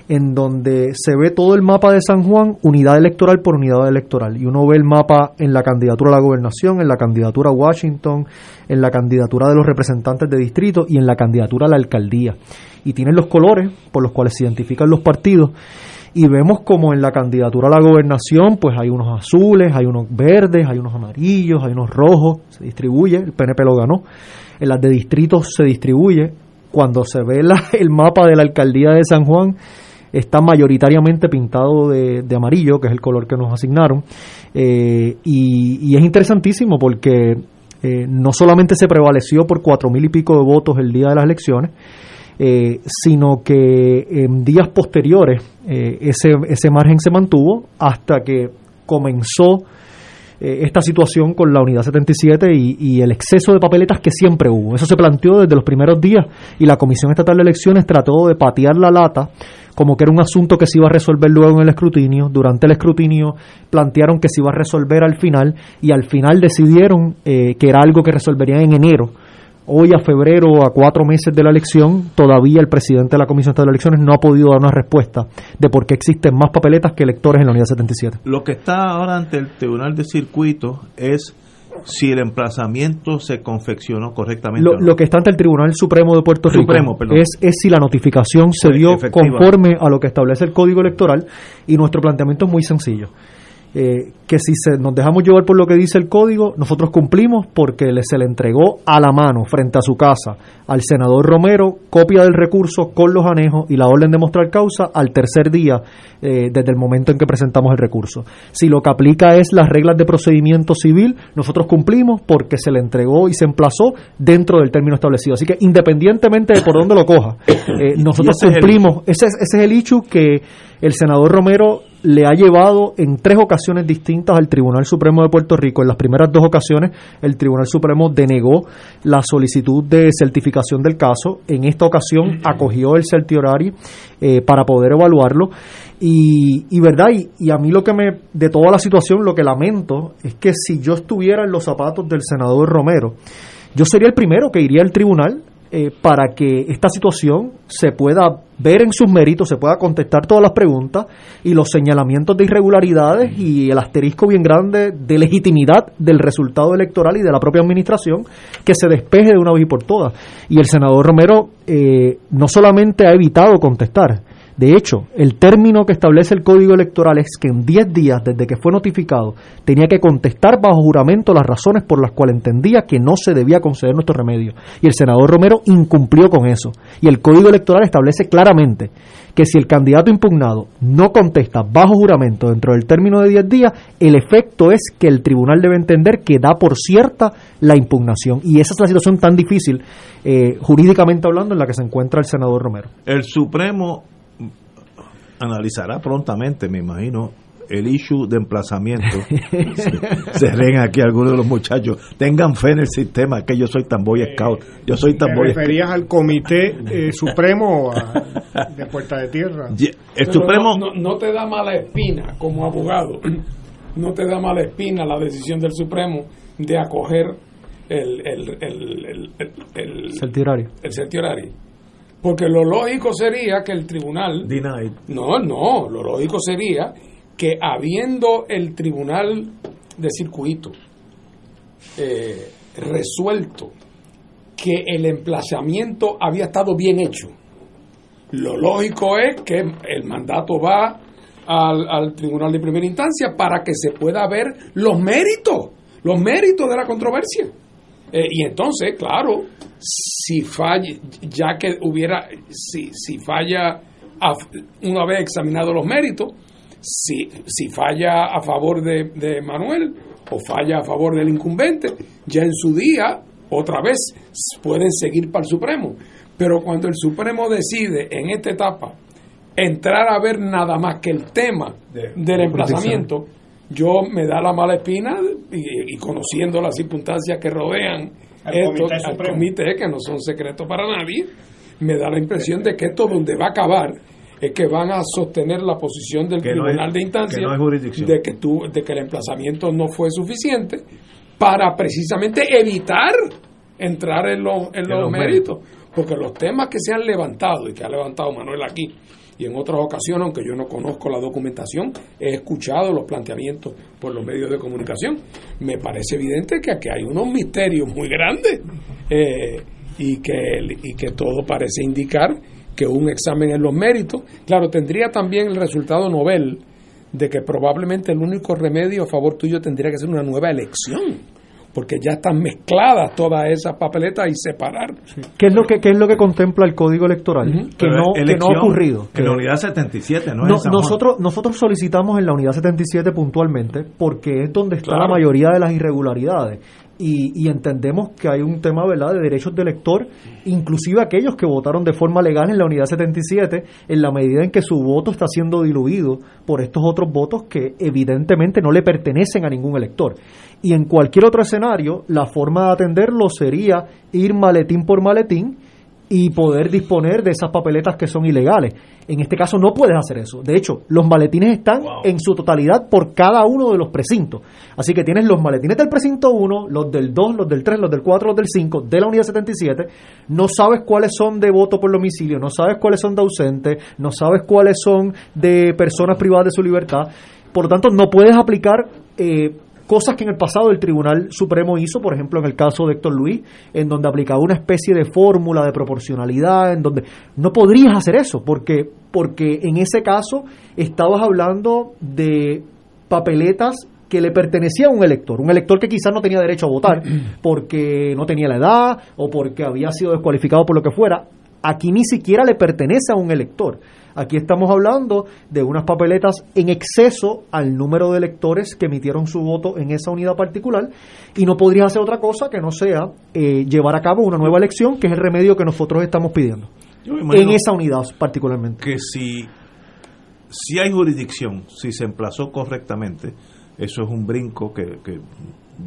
en donde se ve todo el mapa de San Juan, unidad electoral por unidad electoral. Y uno ve el mapa en la candidatura a la gobernación, en la candidatura a Washington, en la candidatura de los representantes de distrito y en la candidatura a la alcaldía. Y tienen los colores por los cuales se identifican los partidos. Y vemos como en la candidatura a la gobernación, pues hay unos azules, hay unos verdes, hay unos amarillos, hay unos rojos, se distribuye, el PNP lo ganó. En las de distritos se distribuye. Cuando se ve [laughs] el mapa de la alcaldía de San Juan, está mayoritariamente pintado de, de amarillo, que es el color que nos asignaron. Eh, y, y es interesantísimo porque eh, no solamente se prevaleció por cuatro mil y pico de votos el día de las elecciones, eh, sino que en días posteriores eh, ese, ese margen se mantuvo hasta que comenzó eh, esta situación con la unidad 77 y, y el exceso de papeletas que siempre hubo. Eso se planteó desde los primeros días y la Comisión Estatal de Elecciones trató de patear la lata como que era un asunto que se iba a resolver luego en el escrutinio. Durante el escrutinio plantearon que se iba a resolver al final y al final decidieron eh, que era algo que resolverían en enero. Hoy a febrero, a cuatro meses de la elección, todavía el presidente de la Comisión de Elecciones no ha podido dar una respuesta de por qué existen más papeletas que electores en la unidad 77. Lo que está ahora ante el Tribunal de Circuito es si el emplazamiento se confeccionó correctamente. Lo, o no. lo que está ante el Tribunal Supremo de Puerto Rico Supremo, perdón. es, es si la notificación se dio efectiva. conforme a lo que establece el Código Electoral y nuestro planteamiento es muy sencillo. Eh, que si se, nos dejamos llevar por lo que dice el código, nosotros cumplimos porque le, se le entregó a la mano, frente a su casa, al senador Romero, copia del recurso con los anejos y la orden de mostrar causa al tercer día eh, desde el momento en que presentamos el recurso. Si lo que aplica es las reglas de procedimiento civil, nosotros cumplimos porque se le entregó y se emplazó dentro del término establecido. Así que independientemente de por dónde lo coja, eh, nosotros es cumplimos. ese, es, ese es el hecho que el senador Romero le ha llevado en tres ocasiones distintas al Tribunal Supremo de Puerto Rico. En las primeras dos ocasiones, el Tribunal Supremo denegó la solicitud de certificación del caso. En esta ocasión, acogió el certiorari eh, para poder evaluarlo. Y, y verdad, y, y a mí lo que me, de toda la situación, lo que lamento es que si yo estuviera en los zapatos del senador Romero, yo sería el primero que iría al tribunal eh, para que esta situación se pueda ver en sus méritos, se pueda contestar todas las preguntas y los señalamientos de irregularidades y el asterisco bien grande de legitimidad del resultado electoral y de la propia administración que se despeje de una vez y por todas. Y el senador Romero eh, no solamente ha evitado contestar, de hecho, el término que establece el Código Electoral es que en 10 días desde que fue notificado tenía que contestar bajo juramento las razones por las cuales entendía que no se debía conceder nuestro remedio. Y el senador Romero incumplió con eso. Y el Código Electoral establece claramente que si el candidato impugnado no contesta bajo juramento dentro del término de 10 días, el efecto es que el tribunal debe entender que da por cierta la impugnación. Y esa es la situación tan difícil, eh, jurídicamente hablando, en la que se encuentra el senador Romero. El Supremo analizará prontamente, me imagino, el issue de emplazamiento. [laughs] se, se ríen aquí algunos de los muchachos. Tengan fe en el sistema, que yo soy tan boy scout. Yo soy tan ¿Te boy referías al Comité eh, Supremo a- de Puerta de Tierra? El Pero Supremo. No, no- no te da mala espina como abogado, no te da mala espina la decisión del Supremo de acoger el, el, el, el, el, el- el certiorari. Porque lo lógico sería que el tribunal. Denied. No, no, lo lógico sería que habiendo el tribunal de circuito eh, resuelto que el emplazamiento había estado bien hecho, lo lógico es que el mandato va al, al tribunal de primera instancia para que se pueda ver los méritos, los méritos de la controversia. Eh, y entonces, claro, si falla, ya que hubiera, si, si falla, a- una vez examinado los méritos, si, si falla a favor de, de Manuel o falla a favor del incumbente, ya en su día, otra vez, pueden seguir para el Supremo. Pero cuando el Supremo decide en esta etapa entrar a ver nada más que el tema del emplazamiento, yo me da la mala espina y, y conociendo las circunstancias que rodean Al esto, Comité al comité, que no son secretos para nadie, me da la impresión de que esto donde va a acabar es que van a sostener la posición del Que no tribunal es- de instancia que no es jurisdicción. de que tú, de que el emplazamiento no fue suficiente para precisamente evitar entrar en, los- en En los los méritos porque los temas que se han levantado y que ha levantado Manuel aquí y en otras ocasiones, aunque yo no conozco la documentación, he escuchado los planteamientos por los medios de comunicación. Me parece evidente que aquí hay unos misterios muy grandes eh, y, que, y que todo parece indicar que un examen en los méritos, claro, tendría también el resultado novel de que probablemente el único remedio a favor tuyo tendría que ser una nueva elección, porque ya están mezcladas todas esas papeletas y separar. ¿Qué es lo que, qué es lo que contempla el Código Electoral? que, no, que no ha ocurrido. En la unidad 77, ¿no? No, es nosotros, nosotros solicitamos en la unidad 77 puntualmente porque es donde está Claro. la mayoría de las irregularidades. Y, y entendemos que hay un tema verdad de derechos de elector, inclusive aquellos que votaron de forma legal en la unidad 77, en la medida en que su voto está siendo diluido por estos otros votos que evidentemente no le pertenecen a ningún elector. Y en cualquier otro escenario, la forma de atenderlo sería ir maletín por maletín y poder disponer de esas papeletas que son ilegales. En este caso no puedes hacer eso. De hecho, los maletines están en su totalidad por cada uno de los precintos. Así que tienes los maletines del precinto 1, los del 2, los del 3, los del 4, los del 5, de la unidad 77. No sabes cuáles son de voto por domicilio, no sabes cuáles son de ausente, no sabes cuáles son de personas privadas de su libertad. Por lo tanto, no puedes aplicar... eh, cosas que en el pasado el Tribunal Supremo hizo, por ejemplo, en el caso de Héctor Luis, en donde aplicaba una especie de fórmula de proporcionalidad, en donde no podrías hacer eso, porque, porque en ese caso estabas hablando de papeletas que le pertenecía a un elector, un elector que quizás no tenía derecho a votar [clears throat] porque no tenía la edad o porque había sido descualificado por lo que fuera. Aquí ni siquiera le pertenece a un elector. Aquí estamos hablando de unas papeletas en exceso al número de electores que emitieron su voto en esa unidad particular y no podría hacer otra cosa que no sea eh, llevar a cabo una nueva elección, que es el remedio que nosotros estamos pidiendo. En esa unidad particularmente. que si, si hay jurisdicción, si se emplazó correctamente, eso es un brinco que, que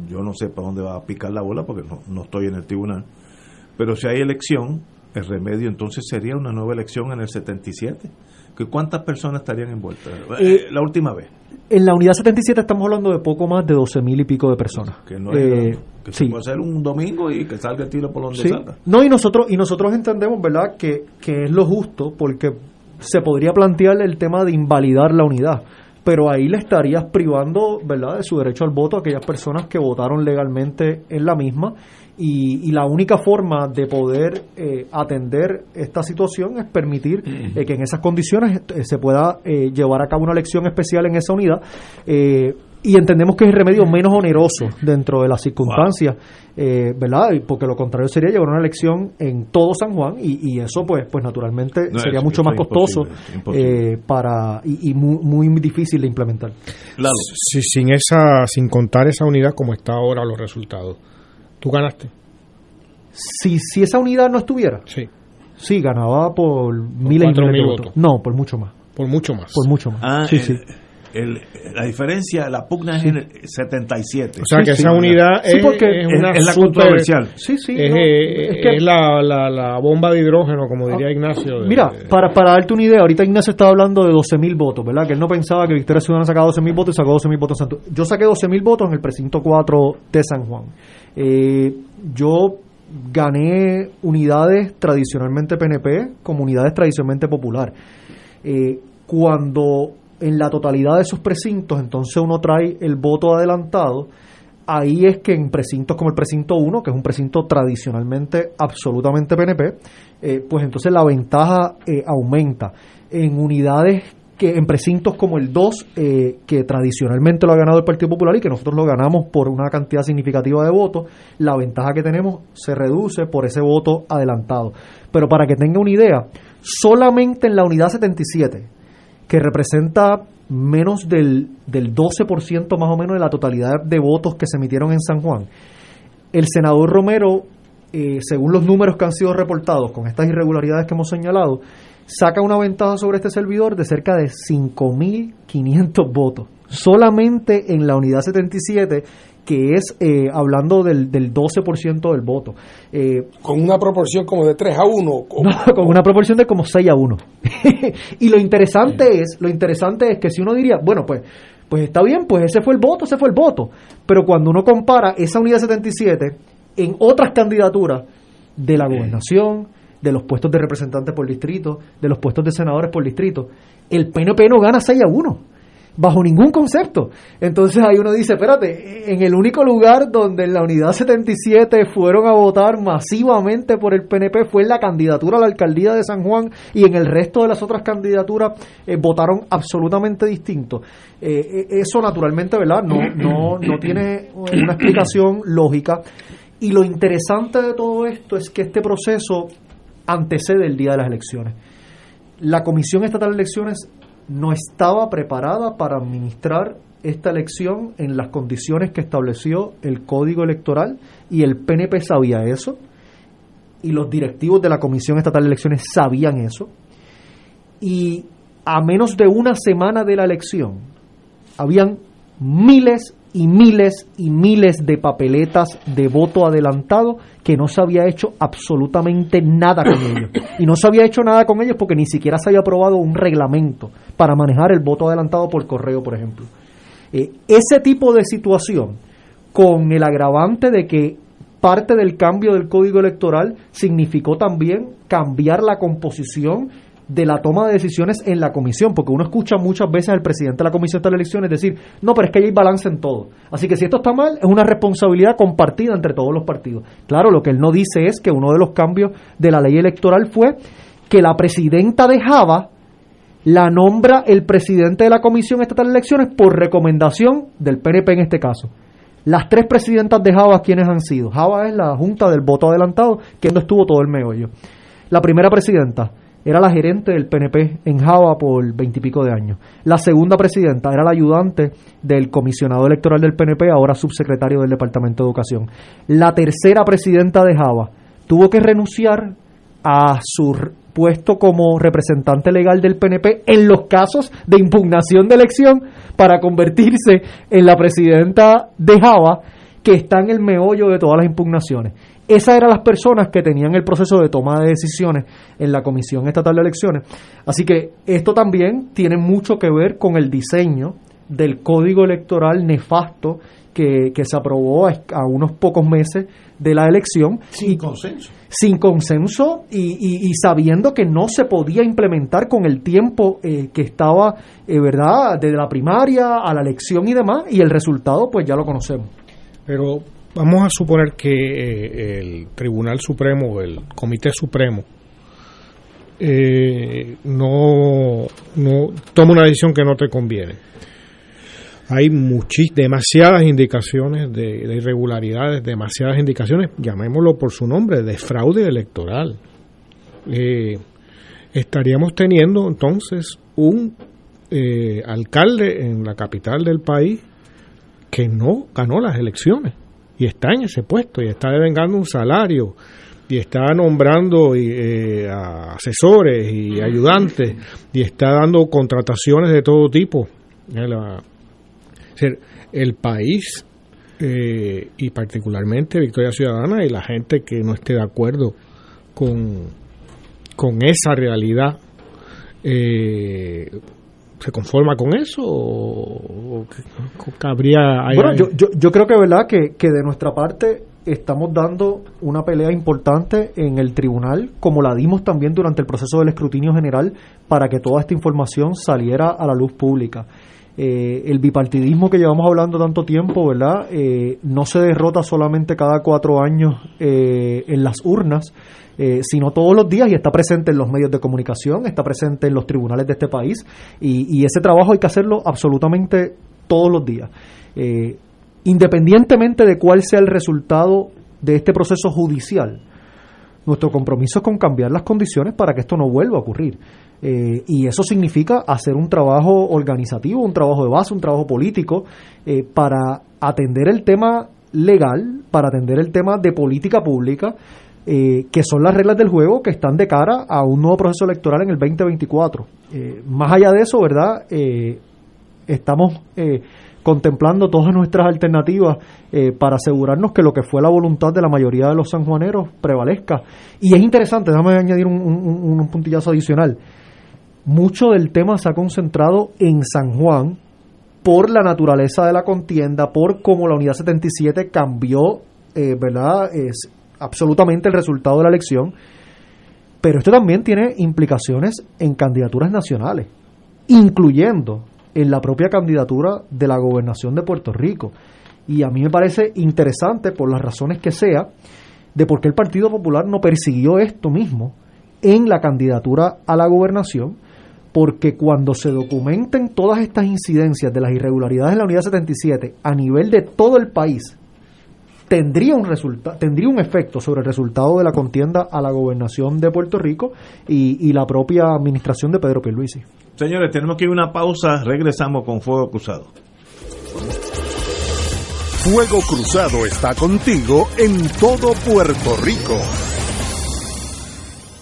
yo no sé para dónde va a picar la bola porque no, no estoy en el tribunal. Pero si hay elección, el remedio entonces sería una nueva elección en el 77. ¿Que ¿Cuántas personas estarían envueltas? Eh, la última vez. En la unidad 77 estamos hablando de poco más de 12 mil y pico de personas. Que no Eh, que se sí. puede hacer un domingo y que salga el tiro por donde Sí. salga. No, y nosotros, y nosotros entendemos, ¿verdad?, que, que es lo justo, porque se podría plantear el tema de invalidar la unidad, pero ahí le estarías privando, ¿verdad?, de su derecho al voto a aquellas personas que votaron legalmente en la misma. Y, y la única forma de poder eh, atender esta situación es permitir eh, que en esas condiciones eh, se pueda eh, llevar a cabo una elección especial en esa unidad. eh, y entendemos que es el remedio menos oneroso dentro de las circunstancias, eh, ¿verdad? Y Porque lo contrario sería llevar una elección en todo San Juan y, y eso, pues, pues naturalmente No, sería mucho más costoso imposible, imposible. eh, para y, y muy, muy difícil de implementar. Si, sin esa, sin contar esa unidad como está ahora los resultados, tú ganaste. Si, si esa unidad no estuviera, sí, sí ganaba por, miles y miles de mil votos. votos. No, por mucho más. Por mucho más. Por mucho más. Ah, sí, el- sí. el- la diferencia, la pugna es en el 77. O sea que esa unidad es, es una es la super- controversial. Sí, sí. Es, no, eh, es que- es la, la, la bomba de hidrógeno, como diría Ignacio. de- Mira, para, para darte una idea, ahorita Ignacio estaba hablando de 12.000 votos, ¿verdad? Que él no pensaba que Victoria Ciudadana sacaba 12.000 votos y sacó 12.000 votos en Santo. Yo saqué 12.000 votos en el precinto 4 de San Juan. Eh, yo gané unidades tradicionalmente PNP como unidades tradicionalmente popular. Eh, cuando en la totalidad de esos precintos, entonces uno trae el voto adelantado, ahí es que en precintos como el precinto 1, que es un precinto tradicionalmente absolutamente PNP, eh, pues entonces la ventaja aumenta. En unidades que en precintos como el 2, eh, que tradicionalmente lo ha ganado el Partido Popular y que nosotros lo ganamos por una cantidad significativa de votos, la ventaja que tenemos se reduce por ese voto adelantado. Pero para que tenga una idea, solamente en la unidad 77, que representa menos del, del 12% más o menos de la totalidad de votos que se emitieron en San Juan, el senador Romero, eh, según los números que han sido reportados con estas irregularidades que hemos señalado, saca una ventaja sobre este servidor de cerca de 5.500 votos. Solamente en la unidad 77, que es eh, hablando del, del 12% del voto. Eh, Con una proporción como de 3 a 1. [laughs] no, con una proporción de como 6 a 1. [laughs] y lo interesante es, lo interesante es que si uno diría, bueno, pues pues está bien, pues ese fue el voto, ese fue el voto. Pero cuando uno compara esa unidad 77 en otras candidaturas de la gobernación, de los puestos de representantes por distrito, de los puestos de senadores por distrito, el PNP no gana 6 a 1 bajo ningún concepto. Entonces ahí uno dice, espérate, en el único lugar donde en la unidad 77 fueron a votar masivamente por el PNP fue en la candidatura a la alcaldía de San Juan y en el resto de las otras candidaturas eh, votaron absolutamente distinto. Eh, eh, eso naturalmente, ¿verdad? No, no, no tiene una explicación lógica. Y lo interesante de todo esto es que este proceso antecede el día de las elecciones. La Comisión Estatal de Elecciones no estaba preparada para administrar esta elección en las condiciones que estableció el Código Electoral y el PNP sabía eso y los directivos de la Comisión Estatal de Elecciones sabían eso y a menos de una semana de la elección habían miles y miles y miles de papeletas de voto adelantado que no se había hecho absolutamente nada con ellos. Y no se había hecho nada con ellos porque ni siquiera se había aprobado un reglamento para manejar el voto adelantado por correo, por ejemplo. Eh, ese tipo de situación, con el agravante de que parte del cambio del código electoral significó también cambiar la composición de la toma de decisiones en la comisión, porque uno escucha muchas veces al presidente de la comisión de las elecciones decir, no, pero es que hay balance en todo. Así que si esto está mal, es una responsabilidad compartida entre todos los partidos. Claro, lo que él no dice es que uno de los cambios de la ley electoral fue que la presidenta de Java la nombra el presidente de la Comisión Estatal de Elecciones por recomendación del PNP en este caso. Las tres presidentas de Java, ¿quiénes han sido? Java es la junta del voto adelantado, que no estuvo todo el meollo. La primera presidenta era la gerente del PNP en Java por veintipico de años. La segunda presidenta era la ayudante del comisionado electoral del PNP, ahora subsecretario del Departamento de Educación. La tercera presidenta de Java tuvo que renunciar a su puesto como representante legal del PNP en los casos de impugnación de elección para convertirse en la presidenta de Java que está en el meollo de todas las impugnaciones. Esas eran las personas que tenían el proceso de toma de decisiones en la Comisión Estatal de Elecciones. Así que esto también tiene mucho que ver con el diseño del código electoral nefasto que, que se aprobó a, a unos pocos meses de la elección. Sin consenso. Sin consenso y, y- y sabiendo que no se podía implementar con el tiempo eh, que estaba, eh, ¿verdad?, desde la primaria a la elección y demás, y el resultado pues ya lo conocemos. Pero vamos a suponer que eh, el Tribunal Supremo el Comité Supremo eh, no, no toma una decisión que no te conviene. Hay muchis, demasiadas indicaciones de, de irregularidades, demasiadas indicaciones, llamémoslo por su nombre, de fraude electoral. Eh, estaríamos teniendo entonces un eh, alcalde en la capital del país que no ganó las elecciones y está en ese puesto y está devengando un salario y está nombrando eh, a asesores y ayudantes y está dando contrataciones de todo tipo. Eh, la- es decir, el país eh, y particularmente Victoria Ciudadana y la gente que no esté de acuerdo con, con esa realidad eh, se conforma con eso o, o cabría Bueno, yo, yo, yo creo que verdad que, que de nuestra parte estamos dando una pelea importante en el tribunal, como la dimos también durante el proceso del escrutinio general, para que toda esta información saliera a la luz pública. Eh, el bipartidismo que llevamos hablando tanto tiempo, ¿verdad? Eh, no se derrota solamente cada cuatro años eh, en las urnas, eh, sino todos los días y está presente en los medios de comunicación, está presente en los tribunales de este país y, y ese trabajo hay que hacerlo absolutamente todos los días. Eh, independientemente de cuál sea el resultado de este proceso judicial, nuestro compromiso es con cambiar las condiciones para que esto no vuelva a ocurrir. Eh, y eso significa hacer un trabajo organizativo, un trabajo de base, un trabajo político, eh, para atender el tema legal, para atender el tema de política pública, eh, que son las reglas del juego que están de cara a un nuevo proceso electoral en el 2024. Eh, más allá de eso, ¿verdad? Estamos contemplando todas nuestras alternativas eh, para asegurarnos que lo que fue la voluntad de la mayoría de los sanjuaneros prevalezca. Y es interesante, déjame añadir un puntillazo adicional. Mucho del tema se ha concentrado en San Juan por la naturaleza de la contienda, por cómo la Unidad 77 cambió, eh, ¿verdad? Es absolutamente el resultado de la elección. Pero esto también tiene implicaciones en candidaturas nacionales, incluyendo en la propia candidatura de la gobernación de Puerto Rico. Y a mí me parece interesante, por las razones que sea, de por qué el Partido Popular no persiguió esto mismo en la candidatura a la gobernación, porque cuando se documenten todas estas incidencias de las irregularidades en la Unidad 77 a nivel de todo el país, tendría un resulta tendría un efecto sobre el resultado de la contienda a la gobernación de Puerto Rico y, y la propia administración de Pedro Pierluisi. Señores, tenemos que ir a una pausa. Regresamos con Fuego Cruzado. Fuego Cruzado está contigo en todo Puerto Rico.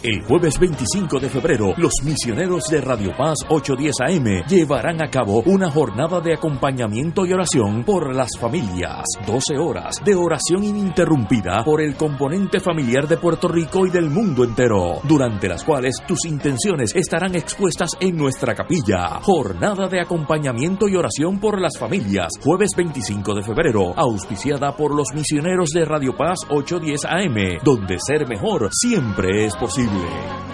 El jueves 25 de febrero, los misioneros de Radio Paz 810 AM llevarán a cabo una jornada de acompañamiento y oración por las familias. 12 horas de oración ininterrumpida por el componente familiar de Puerto Rico y del mundo entero, durante las cuales tus intenciones estarán expuestas en nuestra capilla. Jornada de acompañamiento y oración por las familias, jueves 25 de febrero, auspiciada por los misioneros de Radio Paz 810 AM, donde ser mejor siempre es posible. 对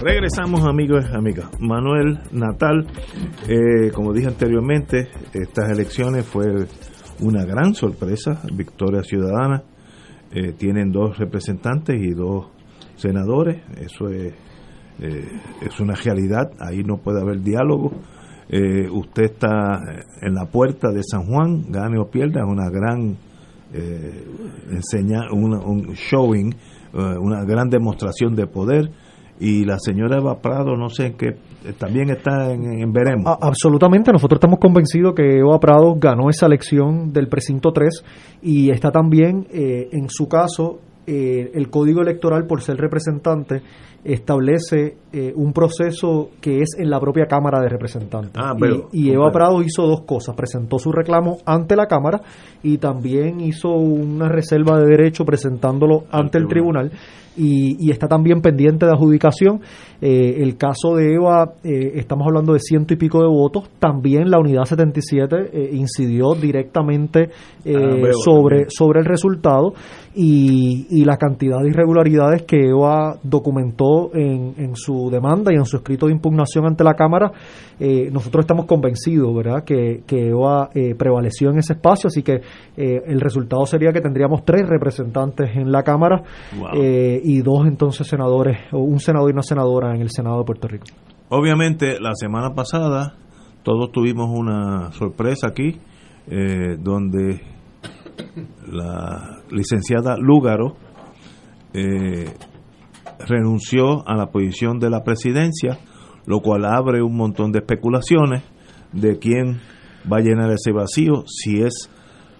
Regresamos amigos y amigas. Manuel Natal, eh, como dije anteriormente, estas elecciones fue una gran sorpresa, victoria ciudadana. Eh, tienen dos representantes y dos senadores, eso es, eh, es una realidad, ahí no puede haber diálogo. Eh, usted está en la puerta de San Juan, gane o pierda, es una gran enseña, una- un showing, una gran demostración de poder. Y la señora Eva Prado, no sé qué, también está en, en veremos. A- absolutamente, nosotros estamos convencidos que Eva Prado ganó esa elección del precinto 3 y está también, eh, en su caso, eh, el código electoral, por ser representante, establece eh, un proceso que es en la propia Cámara de Representantes. Ah, Y- veo, y, Eva. Prado hizo dos cosas, presentó su reclamo ante la Cámara y también hizo una reserva de derecho presentándolo ante el tribunal y, y está también pendiente de adjudicación. Eh, el caso de Eva, eh, estamos hablando de ciento y pico de votos. También la unidad 77 eh, incidió directamente eh, Ah, sobre, sobre el resultado y, y la cantidad de irregularidades que Eva documentó en, en su demanda y en su escrito de impugnación ante la Cámara. eh, nosotros estamos convencidos, ¿verdad?, que, que Eva eh, prevaleció en ese espacio, así que el resultado sería que tendríamos tres representantes en la Cámara Wow. Y dos entonces senadores, o un senador y una senadora en el Senado de Puerto Rico. Obviamente, la semana pasada todos tuvimos una sorpresa aquí, eh, donde la licenciada Lúgaro eh, renunció a la posición de la presidencia, lo cual abre un montón de especulaciones de quién va a llenar ese vacío, si es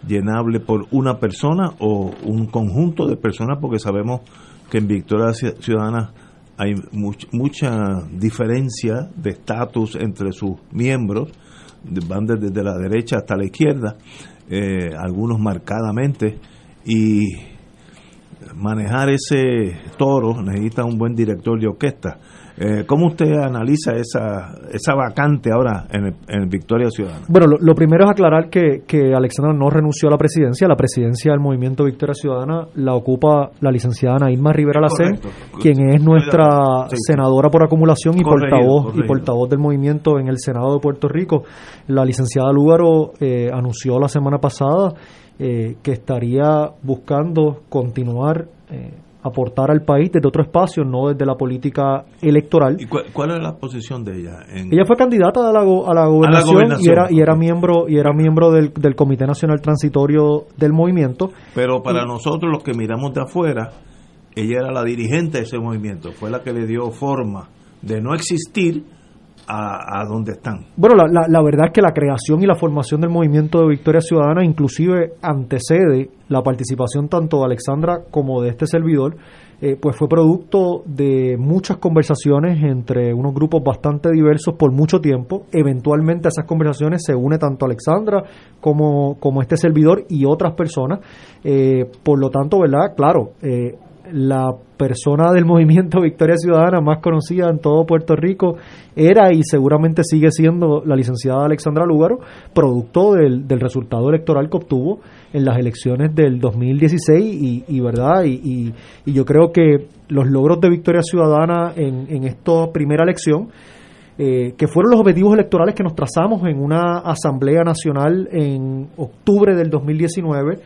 llenable por una persona o un conjunto de personas, porque sabemos que en Victoria Ci- Ciudadana hay much- mucha diferencia de estatus entre sus miembros, van desde la derecha hasta la izquierda, eh, algunos marcadamente, y manejar ese toro necesita un buen director de orquesta. Eh, ¿Cómo usted analiza esa, esa vacante ahora en, el- en Victoria Ciudadana? Bueno, lo, lo primero es aclarar que, que Alexandra no renunció a la presidencia. La presidencia del Movimiento Victoria Ciudadana la ocupa la licenciada Ana Irma Rivera Lacén, quien es nuestra Sí. senadora por acumulación y Corregido, portavoz y portavoz del movimiento en el Senado de Puerto Rico. La licenciada Lúgaro eh, anunció la semana pasada eh, que estaría buscando continuar eh, aportar al país desde otro espacio, no desde la política electoral. ¿Y cuál, cuál es la posición de ella? En- Ella fue candidata a la, go- a la gobernación, gobernación, y era y era miembro y era miembro del, del Comité Nacional Transitorio del movimiento. Pero para Y- nosotros los que miramos de afuera, ella era la dirigente de ese movimiento, fue la que le dio forma de no existir a, a donde están. Bueno, la, la- verdad es que la creación y la formación del movimiento de Victoria Ciudadana inclusive antecede la participación tanto de Alexandra como de este servidor, eh, pues fue producto de muchas conversaciones entre unos grupos bastante diversos por mucho tiempo. Eventualmente a esas conversaciones se une tanto Alexandra como, como este servidor y otras personas. Eh, por lo tanto, ¿verdad? Claro, eh, la persona del movimiento Victoria Ciudadana más conocida en todo Puerto Rico era y seguramente sigue siendo la licenciada Alexandra Lúgaro, producto del, del resultado electoral que obtuvo en las elecciones del 2016 y, y verdad y, y- yo creo que los logros de Victoria Ciudadana en, en esta primera elección eh, que fueron los objetivos electorales que nos trazamos en una Asamblea Nacional en octubre del 2019,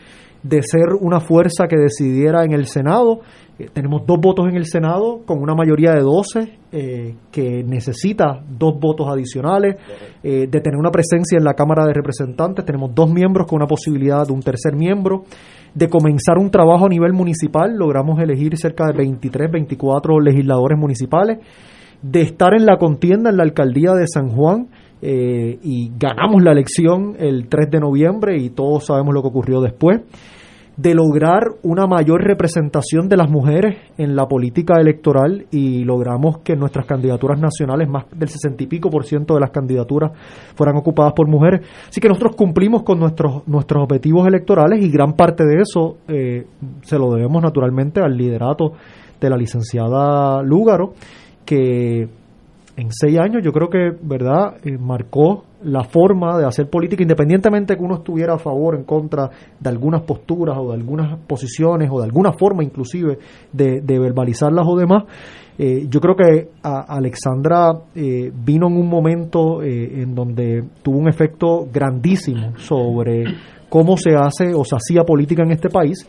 de ser una fuerza que decidiera en el Senado. Eh, tenemos dos votos en el Senado con una mayoría de 12 eh, que necesita dos votos adicionales, eh, de tener una presencia en la Cámara de Representantes. Tenemos dos miembros con una posibilidad de un tercer miembro de comenzar un trabajo a nivel municipal. Logramos elegir cerca de 23, 24 legisladores municipales de estar en la contienda en la alcaldía de San Juan eh, y ganamos la elección el 3 de noviembre y todos sabemos lo que ocurrió después, de lograr una mayor representación de las mujeres en la política electoral y logramos que nuestras candidaturas nacionales, más del 60 y pico por ciento de las candidaturas fueran ocupadas por mujeres. Así que nosotros cumplimos con nuestros, nuestros objetivos electorales y gran parte de eso eh, se lo debemos naturalmente al liderato de la licenciada Lúgaro que en seis años yo creo que, ¿verdad?, Eh, marcó la forma de hacer política, independientemente que uno estuviera a favor o en contra de algunas posturas o de algunas posiciones o de alguna forma inclusive de, verbalizarlas o demás. Eh, yo creo que a- Alexandra eh, vino en un momento eh, en donde tuvo un efecto grandísimo sobre cómo se hace o se hacía política en este país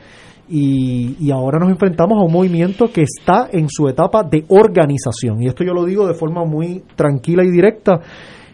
y, ahora nos enfrentamos a un movimiento que está en su etapa de organización. Y esto yo lo digo de forma muy tranquila y directa.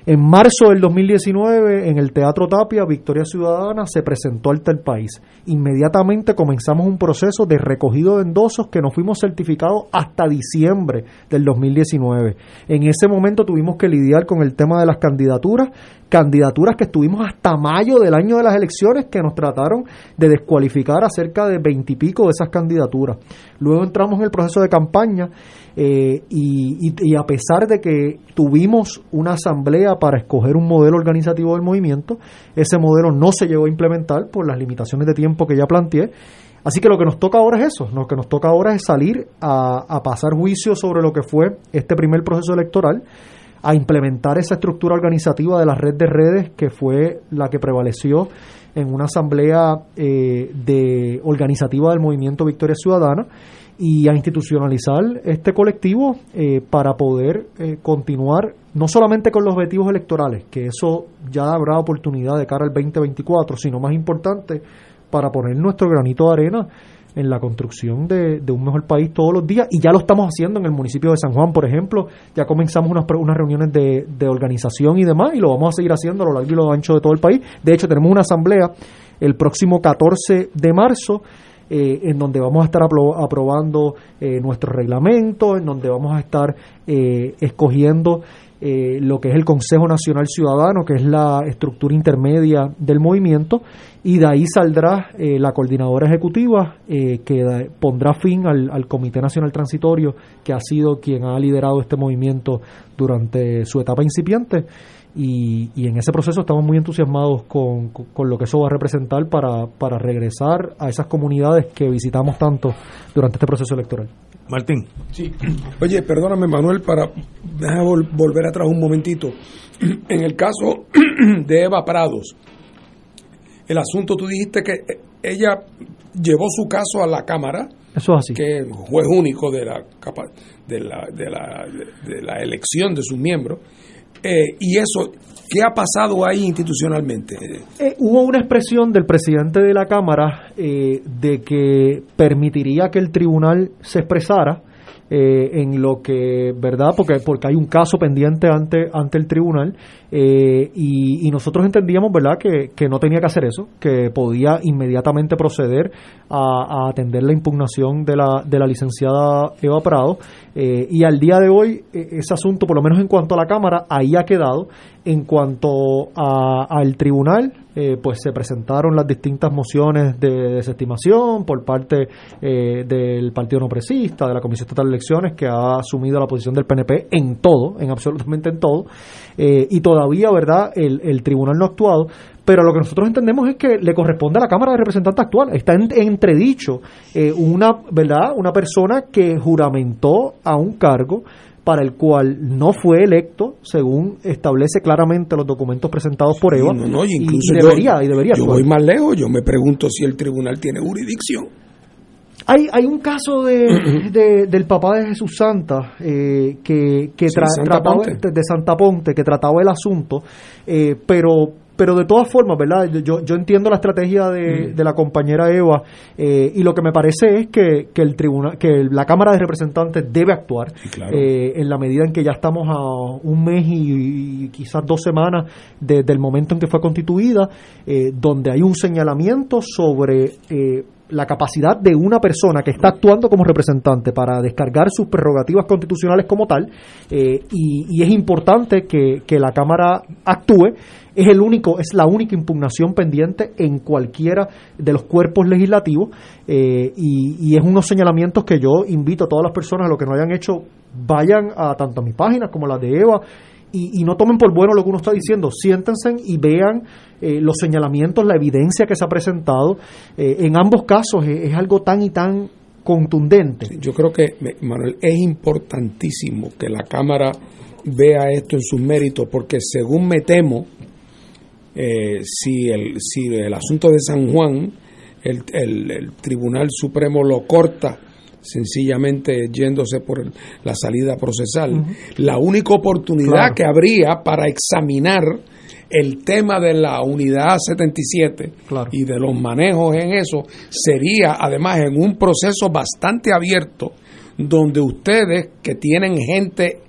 En marzo del 2019, en el Teatro Tapia, Victoria Ciudadana se presentó ante el país. Inmediatamente comenzamos un proceso de recogido de endosos que nos fuimos certificados hasta diciembre del 2019. En ese momento tuvimos que lidiar con el tema de las candidaturas, candidaturas que estuvimos hasta mayo del año de las elecciones que nos trataron de descualificar a cerca de veintipico de esas candidaturas. Luego entramos en el proceso de campaña eh, y, y- a pesar de que tuvimos una asamblea para escoger un modelo organizativo del movimiento, ese modelo no se llegó a implementar por las limitaciones de tiempo que ya planteé. Así que lo que nos toca ahora es eso, lo que nos toca ahora es salir a, a pasar juicio sobre lo que fue este primer proceso electoral, a implementar esa estructura organizativa de la red de redes que fue la que prevaleció en una asamblea eh, de organizativa del movimiento Victoria Ciudadana y a institucionalizar este colectivo eh, para poder eh, continuar no solamente con los objetivos electorales, que eso ya habrá oportunidad de cara al 2024, sino más importante para poner nuestro granito de arena en la construcción de, de un mejor país todos los días y ya lo estamos haciendo en el municipio de San Juan, por ejemplo, ya comenzamos unas, unas reuniones de, de organización y demás y lo vamos a seguir haciendo a lo largo y lo ancho de todo el país. De hecho, tenemos una asamblea el próximo 14 de marzo eh, en donde vamos a estar apro- aprobando eh, nuestro reglamento, en donde vamos a estar eh, escogiendo eh, lo que es el Consejo Nacional Ciudadano, que es la estructura intermedia del movimiento, y de ahí saldrá eh, la coordinadora ejecutiva eh, que pondrá fin al Comité Nacional Transitorio, que ha sido quien ha liderado este movimiento durante su etapa incipiente. Y, y en ese proceso estamos muy entusiasmados con, con- con lo que eso va a representar para, para regresar a esas comunidades que visitamos tanto durante este proceso electoral. Martín. Sí. [clears throat] Oye, perdóname, Manuel, para déjame vol- volver atrás un momentito. [clears throat] En el caso [clears throat] de Eva Prados, el asunto tú dijiste que ella llevó su caso a la Cámara, Eso es así. que es juez único de la, capa- de la, de la, de la elección de sus miembros. Eh, y eso, ¿qué ha pasado ahí institucionalmente? Eh, hubo una expresión del presidente de la Cámara eh, de que permitiría que el tribunal se expresara eh, en lo que, ¿verdad? Porque, porque hay un caso pendiente ante, ante el tribunal eh, y, y nosotros entendíamos, ¿verdad?, que, que no tenía que hacer eso, que podía inmediatamente proceder a, atender la impugnación de la, de la licenciada Eva Prado eh, y al día de hoy eh, ese asunto, por lo menos en cuanto a la Cámara, ahí ha quedado. En cuanto a- al tribunal, eh, pues se presentaron las distintas mociones de desestimación por parte eh, del Partido No Presista, de la Comisión Estatal de Elecciones, que ha asumido la posición del PNP en todo, en absolutamente en todo, y todavía, ¿verdad?, el, el tribunal no ha actuado. Pero lo que nosotros entendemos es que le corresponde a la Cámara de Representantes actual. Está en- entredicho eh, una, ¿verdad? Una persona que juramentó a un cargo para el cual no fue electo, según establece claramente los documentos presentados por Eva. No, no, y incluso y yo- debería, y debería yo voy más lejos, yo me pregunto si el tribunal tiene jurisdicción. Hay, hay un caso de, [clears throat] de- del papá de Jesús Santa eh, que, que Sí, tra- Santa trataba Ponte. de, Santa Ponte que trataba el asunto, eh, pero pero de todas formas, ¿verdad? Yo, yo entiendo la estrategia de, de la compañera Eva eh, y lo que me parece es que, que el tribunal, que la Cámara de Representantes debe actuar claro. eh, en la medida en que ya estamos a un mes y, y quizás dos semanas desde el momento en que fue constituida, eh, donde hay un señalamiento sobre eh, la capacidad de una persona que está actuando como representante para descargar sus prerrogativas constitucionales como tal, eh, y, es importante que, que la Cámara actúe. Es el único, es la única impugnación pendiente en cualquiera de los cuerpos legislativos, eh, y, y es unos señalamientos que yo invito a todas las personas a lo que no hayan hecho, vayan a tanto a mis páginas como a las de Eva, y, y no tomen por bueno lo que uno está diciendo, siéntense y vean eh, los señalamientos, la evidencia que se ha presentado. Eh, en ambos casos es, algo tan y tan contundente. Yo creo que, Manuel, es importantísimo que la Cámara vea esto en sus méritos, porque según me temo, eh, si, el, si el asunto de San Juan, el- el Tribunal Supremo lo corta sencillamente yéndose por el- la salida procesal, la única oportunidad Claro. que habría para examinar el tema de la unidad 77 Claro. y de los manejos en eso sería además en un proceso bastante abierto donde ustedes que tienen gente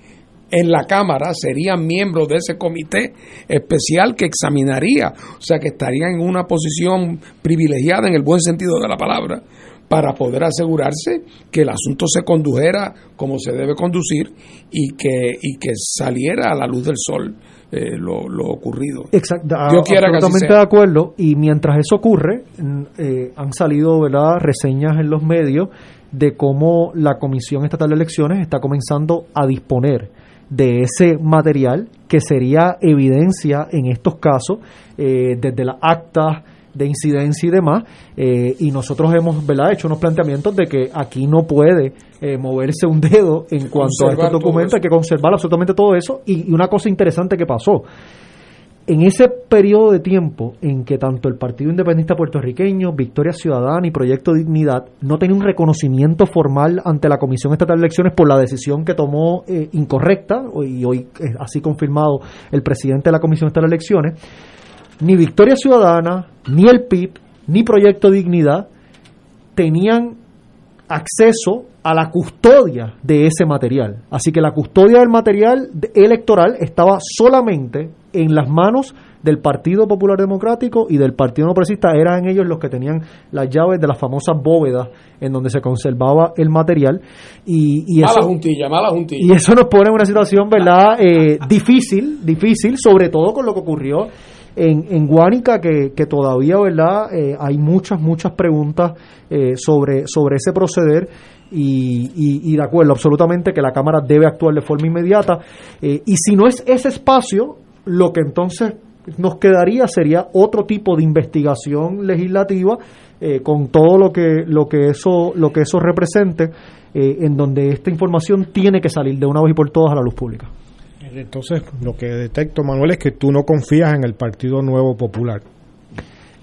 en la Cámara serían miembros de ese comité especial que examinaría, o sea que estarían en una posición privilegiada en el buen sentido de la palabra para poder asegurarse que el asunto se condujera como se debe conducir y que, y que saliera a la luz del sol eh, lo, lo ocurrido. Exacto, Yo absolutamente de acuerdo. Y mientras eso ocurre, eh, han salido ¿verdad? reseñas en los medios de cómo la Comisión Estatal de Elecciones está comenzando a disponer de ese material que sería evidencia en estos casos, eh, desde las actas de incidencia y demás, eh, y nosotros hemos ¿verdad? hecho unos planteamientos de que aquí no puede eh, moverse un dedo en cuanto a estos documentos, hay que conservar absolutamente todo eso, y, y una cosa interesante que pasó, en ese periodo de tiempo en que tanto el Partido Independentista Puertorriqueño, Victoria Ciudadana y Proyecto Dignidad no tenían un reconocimiento formal ante la Comisión Estatal de Elecciones por la decisión que tomó eh, incorrecta, y hoy eh, así confirmado el presidente de la Comisión Estatal de Elecciones, ni Victoria Ciudadana, ni el PIB, ni Proyecto Dignidad tenían acceso a la custodia de ese material. Así que la custodia del material electoral estaba solamente en las manos del Partido Popular Democrático y del Partido No Progresista. Eran ellos los que tenían las llaves de las famosas bóvedas en donde se conservaba el material. Y, y mala eso, juntilla, mala juntilla. y eso nos pone en una situación, ¿verdad? [laughs] Eh, difícil, difícil, sobre todo con lo que ocurrió en, en Guánica, que, todavía, ¿verdad? Eh, hay muchas, muchas preguntas eh, sobre, sobre ese proceder. Y, y- y de acuerdo, absolutamente que la Cámara debe actuar de forma inmediata. Eh, y si no es ese espacio, lo que entonces nos quedaría sería otro tipo de investigación legislativa eh, con todo lo que lo que eso lo que eso represente eh, en donde esta información tiene que salir de una vez y por todas a la luz pública Entonces, lo que detecto, Manuel, es que tú no confías en el Partido Nuevo Popular.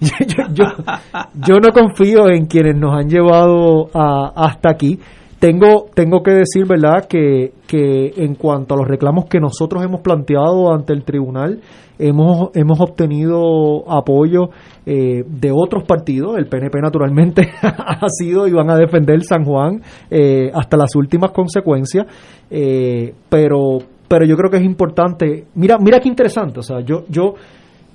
[laughs] yo, no confío en quienes nos han llevado a- hasta aquí. Tengo, tengo que decir, ¿verdad?, que, que en cuanto a los reclamos que nosotros hemos planteado ante el tribunal, hemos, hemos obtenido apoyo eh, de otros partidos. El PNP, naturalmente, [laughs] ha sido y van a defender San Juan eh, hasta las últimas consecuencias. Eh, pero, pero yo creo que es importante. Mira, mira qué interesante. O sea, yo, yo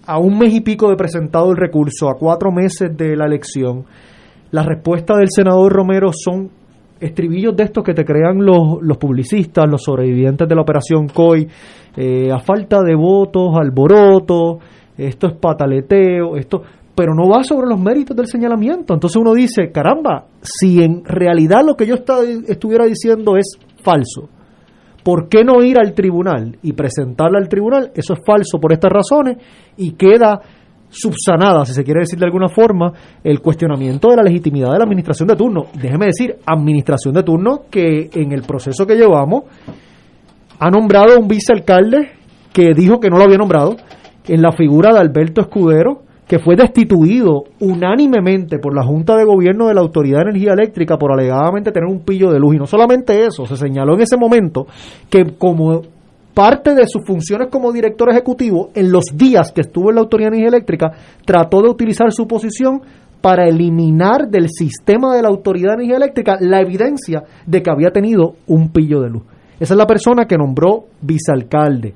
a un mes y pico de presentado el recurso, a cuatro meses de la elección, las respuestas del senador Romero son estribillos de estos que te crean los, los publicistas, los sobrevivientes de la operación COI, eh, a falta de votos, alboroto, esto es pataleteo, esto, pero no va sobre los méritos del señalamiento. Entonces uno dice, caramba, si en realidad lo que yo está- estuviera diciendo es falso, ¿por qué no ir al tribunal y presentarla al tribunal? Eso es falso por estas razones y queda subsanada, si se quiere decir de alguna forma, el cuestionamiento de la legitimidad de la administración de turno. Déjeme decir, administración de turno que en el proceso que llevamos ha nombrado un vicealcalde que dijo que no lo había nombrado, en la figura de Alberto Escudero, que fue destituido unánimemente por la Junta de Gobierno de la Autoridad de Energía Eléctrica por alegadamente tener un pillo de luz. Y no solamente eso, se señaló en ese momento que como parte de sus funciones como director ejecutivo, en los días que estuvo en la Autoridad de Energía Eléctrica, trató de utilizar su posición para eliminar del sistema de la Autoridad de Energía Eléctrica la evidencia de que había tenido un pillo de luz. Esa es la persona que nombró vicealcalde.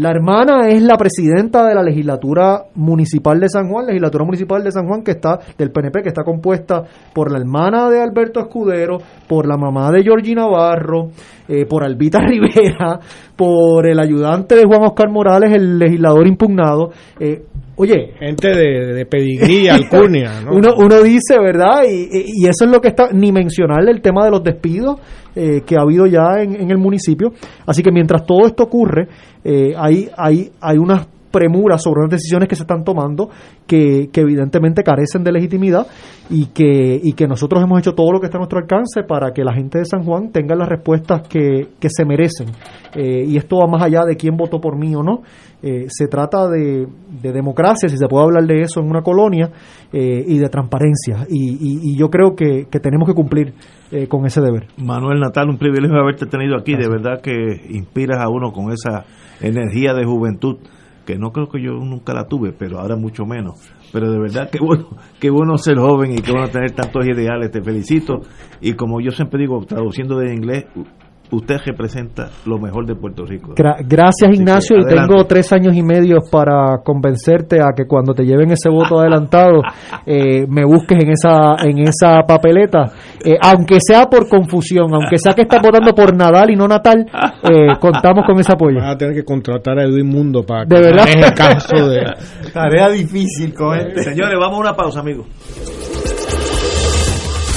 La hermana es la presidenta de la legislatura municipal de San Juan, legislatura municipal de San Juan que está del PNP, que está compuesta por la hermana de Alberto Escudero, por la mamá de Georgie Navarro, eh, por Albita [laughs] Rivera, por el ayudante de Juan Oscar Morales, el legislador impugnado. Eh, oye, Gente de, de pedigrí, [laughs] alcurnia, ¿no? uno, uno dice, ¿verdad? Y, y eso es lo que está, ni mencionarle el tema de los despidos eh, que ha habido ya en, el municipio. Así que mientras todo esto ocurre, eh, hay, hay, hay unas premuras sobre unas decisiones que se están tomando que, que evidentemente carecen de legitimidad y que, y que nosotros hemos hecho todo lo que está a nuestro alcance para que la gente de San Juan tenga las respuestas que, que se merecen. Eh, y esto va más allá de quién votó por mí o no. Eh, se trata de, de democracia, si se puede hablar de eso en una colonia, eh, y de transparencia. Y, y- y yo creo que, que tenemos que cumplir con ese deber. Manuel Natal, un privilegio haberte tenido aquí. De verdad que inspiras a uno con esa energía de juventud que no creo que yo nunca la tuve, pero ahora mucho menos. Pero de verdad que bueno, qué bueno ser joven y qué bueno tener tantos ideales. Te felicito. Y como yo siempre digo, traduciendo de inglés, usted representa lo mejor de Puerto Rico. Gra- gracias Así que Ignacio y tengo tres años y medio para convencerte a que cuando te lleven ese voto adelantado [laughs] eh, me busques en esa en esa papeleta Eh, aunque sea por confusión aunque sea que estás votando por Nadal y no Natal eh, contamos con ese apoyo Vas a tener que contratar a Edwin Mundo para que De verdad. el caso de... [laughs] Tarea difícil con este. Señores, vamos a una pausa, amigos.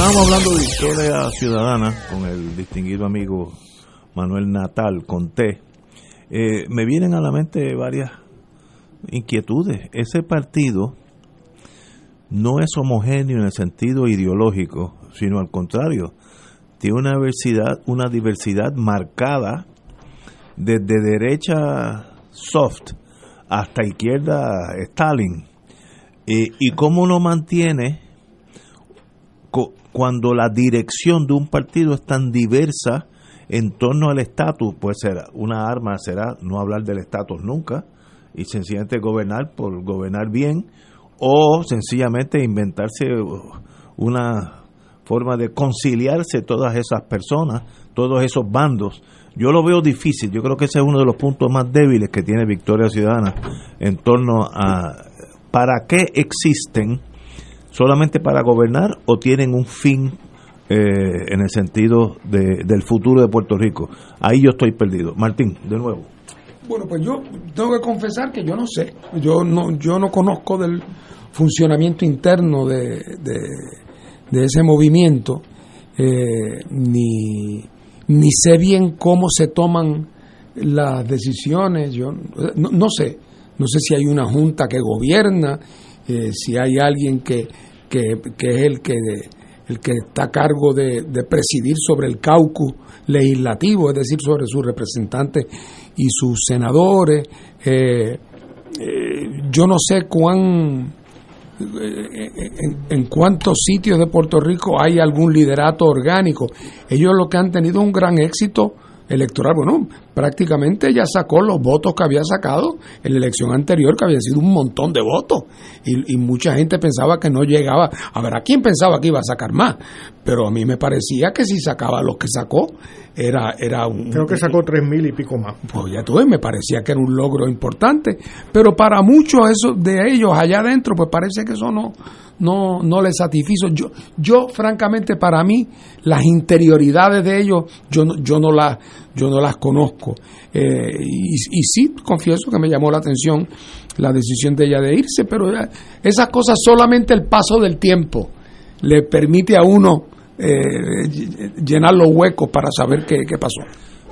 Estábamos hablando de historia ciudadana con el distinguido amigo Manuel Natal, con T. Eh, me vienen a la mente varias inquietudes. Ese partido no es homogéneo en el sentido ideológico, sino al contrario, tiene una diversidad, una diversidad marcada desde derecha soft hasta izquierda Stalin. Eh, y cómo lo mantiene cuando la dirección de un partido es tan diversa en torno al estatus, pues será una arma será no hablar del estatus nunca y sencillamente gobernar por gobernar bien o sencillamente inventarse una forma de conciliarse todas esas personas, todos esos bandos. Yo lo veo difícil, yo creo que ese es uno de los puntos más débiles que tiene Victoria Ciudadana en torno a para qué existen solamente para gobernar o tienen un fin eh, en el sentido de, del futuro de Puerto Rico. Ahí yo estoy perdido. Martín, de nuevo. Bueno, pues yo tengo que confesar que yo no sé. Yo no, yo no conozco del funcionamiento interno de, de, ese movimiento, eh, ni, ni sé bien cómo se toman las decisiones. Yo no, sé. No sé si hay una junta que gobierna, eh, si hay alguien que, que, es el que, el que está a cargo de, presidir sobre el caucus legislativo, es decir, sobre sus representantes y sus senadores. Eh, eh, yo no sé cuán en, en, cuántos sitios de Puerto Rico hay algún liderato orgánico. Ellos lo que han tenido un gran éxito electoral. Bueno, prácticamente ya sacó los votos que había sacado en la elección anterior, que había sido un montón de votos. Y, mucha gente pensaba que no llegaba. A ver, ¿a quién pensaba que iba a sacar más? Pero a mí me parecía que si sacaba los que sacó, era, era un... Creo que sacó tres mil y pico más. Pues ya tuve, me parecía que era un logro importante. Pero para muchos de ellos allá adentro, pues parece que eso no no, no les satisfizo. Yo, yo, francamente, para mí, las interioridades de ellos, yo no, yo no, las, yo no las conozco. Eh, y, y, sí, confieso que me llamó la atención la decisión de ella de irse, pero esas cosas solamente el paso del tiempo le permite a uno eh, llenar los huecos para saber qué, qué pasó.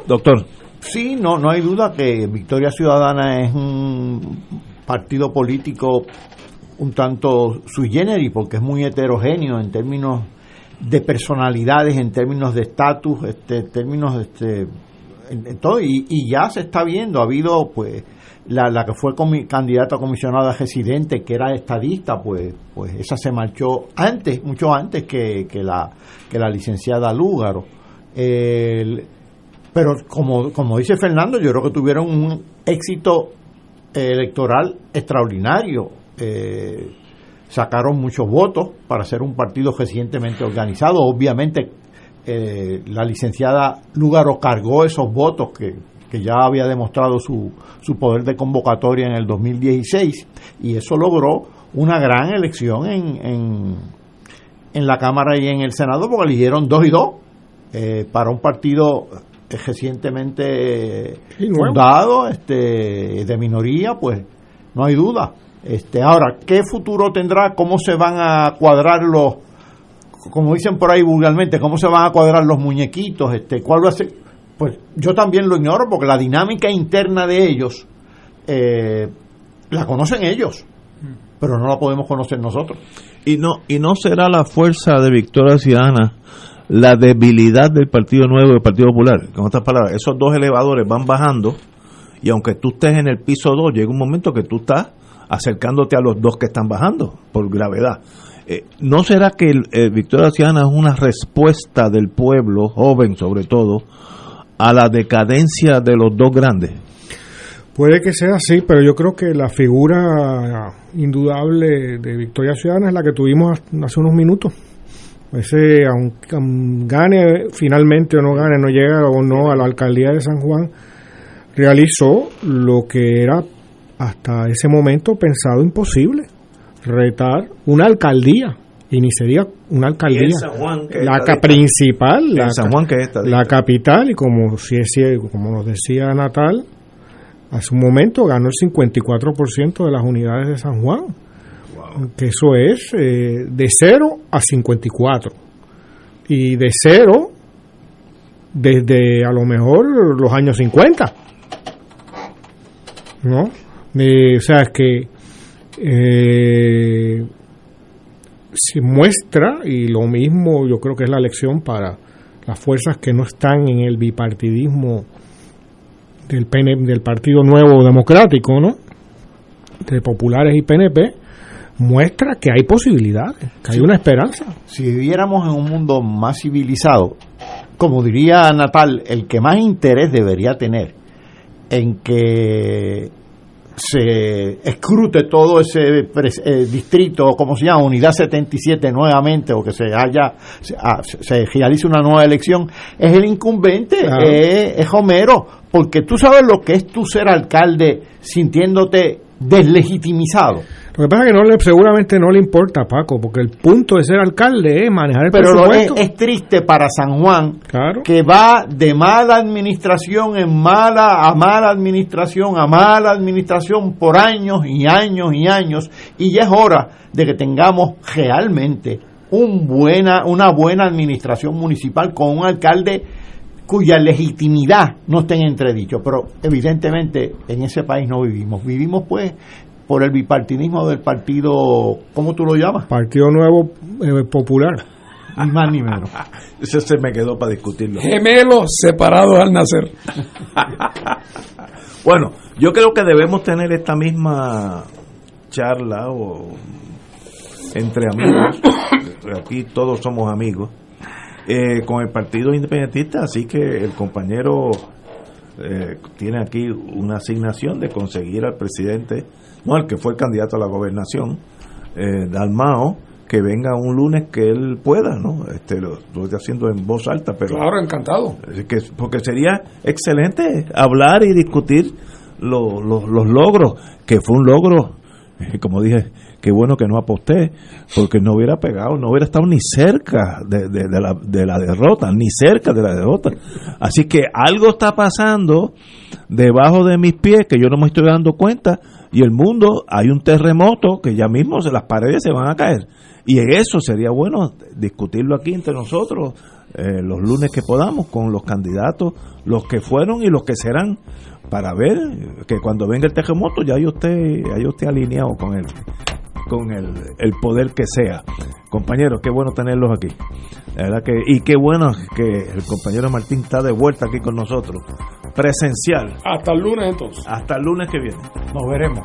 Doctor. Sí, no, no hay duda que Victoria Ciudadana es un partido político un tanto sui generis porque es muy heterogéneo en términos de personalidades, en términos de estatus, este, términos de este, todo y, ya se está viendo, ha habido pues la, la que fue candidata a comisionada residente que era estadista, pues pues esa se marchó antes, mucho antes que, que la que la licenciada Lúgaro. pero como, como dice Fernando, yo creo que tuvieron un éxito electoral extraordinario eh, sacaron muchos votos para ser un partido recientemente organizado. Obviamente, eh, la licenciada Lugaro cargó esos votos que, ya había demostrado su, su poder de convocatoria en el 2016 y eso logró una gran elección en, en, en la Cámara y en el Senado porque eligieron dos y dos eh, para un partido recientemente fundado este, de minoría, pues no hay duda Este, ahora, ¿qué futuro tendrá? ¿Cómo se van a cuadrar los, como dicen por ahí vulgarmente, cómo se van a cuadrar los muñequitos? Este, ¿Cuál va a ser? Pues yo también lo ignoro porque la dinámica interna de ellos eh, la conocen ellos, pero no la podemos conocer nosotros. Y no, y no será la fuerza de Victoria Ciudadana la debilidad del Partido Nuevo del Partido Popular. Con otras palabras, esos dos elevadores van bajando y aunque tú estés en el piso 2, llega un momento que tú estás acercándote a los dos que están bajando por gravedad. Eh, ¿No será que el, eh, Victoria Ciudadana es una respuesta del pueblo, joven sobre todo, a la decadencia de los dos grandes? Puede que sea así, pero yo creo que la figura indudable de Victoria Ciudadana es la que tuvimos hace unos minutos. Ese, aunque gane finalmente o no gane, no llega o no a la alcaldía de San Juan, realizó lo que era hasta ese momento pensado imposible, retar una alcaldía, y ni sería una alcaldía, San Juan, que la principal, En la, San Juan, que es la capital, y como, si es ciego, como nos decía Natal, hace un momento ganó el 54% de las unidades de San Juan, que eso es eh, de 0 a 54, y de 0 desde a lo mejor los años 50. ¿No? Eh, o sea, es que eh, se muestra, y lo mismo yo creo que es la lección para las fuerzas que no están en el bipartidismo del, PN del Partido Nuevo Democrático, ¿no? De populares y PNP, muestra que hay posibilidades, que hay una esperanza. Si viviéramos en un mundo más civilizado, como diría Natal, el que más interés debería tener en que se escrute todo ese eh, distrito, como se llama, unidad 77 nuevamente, o que se haya, se, ah, se- realice una nueva elección, es el incumbente, Claro. es, es Homero, porque tú sabes lo que es tú ser alcalde sintiéndote deslegitimizado. Lo que pasa es que no le, seguramente no le importa a Paco, porque el punto de ser alcalde es manejar el Pero es, presupuesto. es triste para San Juan Claro. que va de mala administración en mala a mala administración a mala administración por años y años y años y ya es hora de que tengamos realmente un buena, una buena administración municipal con un alcalde cuya legitimidad no esté en entredicho. Pero evidentemente en ese país no vivimos. Vivimos pues por el bipartidismo del partido, ¿cómo tú lo llamas? Partido Nuevo eh, Popular. Ni más ni menos. [laughs] Ese se me quedó para discutirlo. Gemelos separados al nacer. [laughs] Bueno, yo creo que debemos tener esta misma charla o entre amigos. [coughs] Aquí todos somos amigos. eh, con el Partido Independentista, así que el compañero eh, tiene aquí una asignación de conseguir al presidente, no al que fue candidato a la gobernación, eh, Dalmao, que venga un lunes que él pueda, ¿no? Este, lo, lo estoy haciendo en voz alta, pero Claro, encantado. que, porque sería excelente hablar y discutir lo- lo- los logros, que fue un logro, eh, como dije, qué bueno que no aposté, porque no hubiera pegado, no hubiera estado ni cerca de, de- de la, de la derrota, ni cerca de la derrota. Así que algo está pasando debajo de mis pies que yo no me estoy dando cuenta y el mundo, hay un terremoto que ya mismo las paredes se van a caer. Y en eso sería bueno discutirlo aquí entre nosotros eh, los lunes que podamos con los candidatos, los que fueron y los que serán, para ver que cuando venga el terremoto ya yo esté, ya yo esté alineado con él con el, el poder que sea. Compañeros, qué bueno tenerlos aquí. La verdad que, y qué bueno que el compañero Martín está de vuelta aquí con nosotros. Presencial. Hasta el lunes entonces. Hasta el lunes que viene. Nos veremos.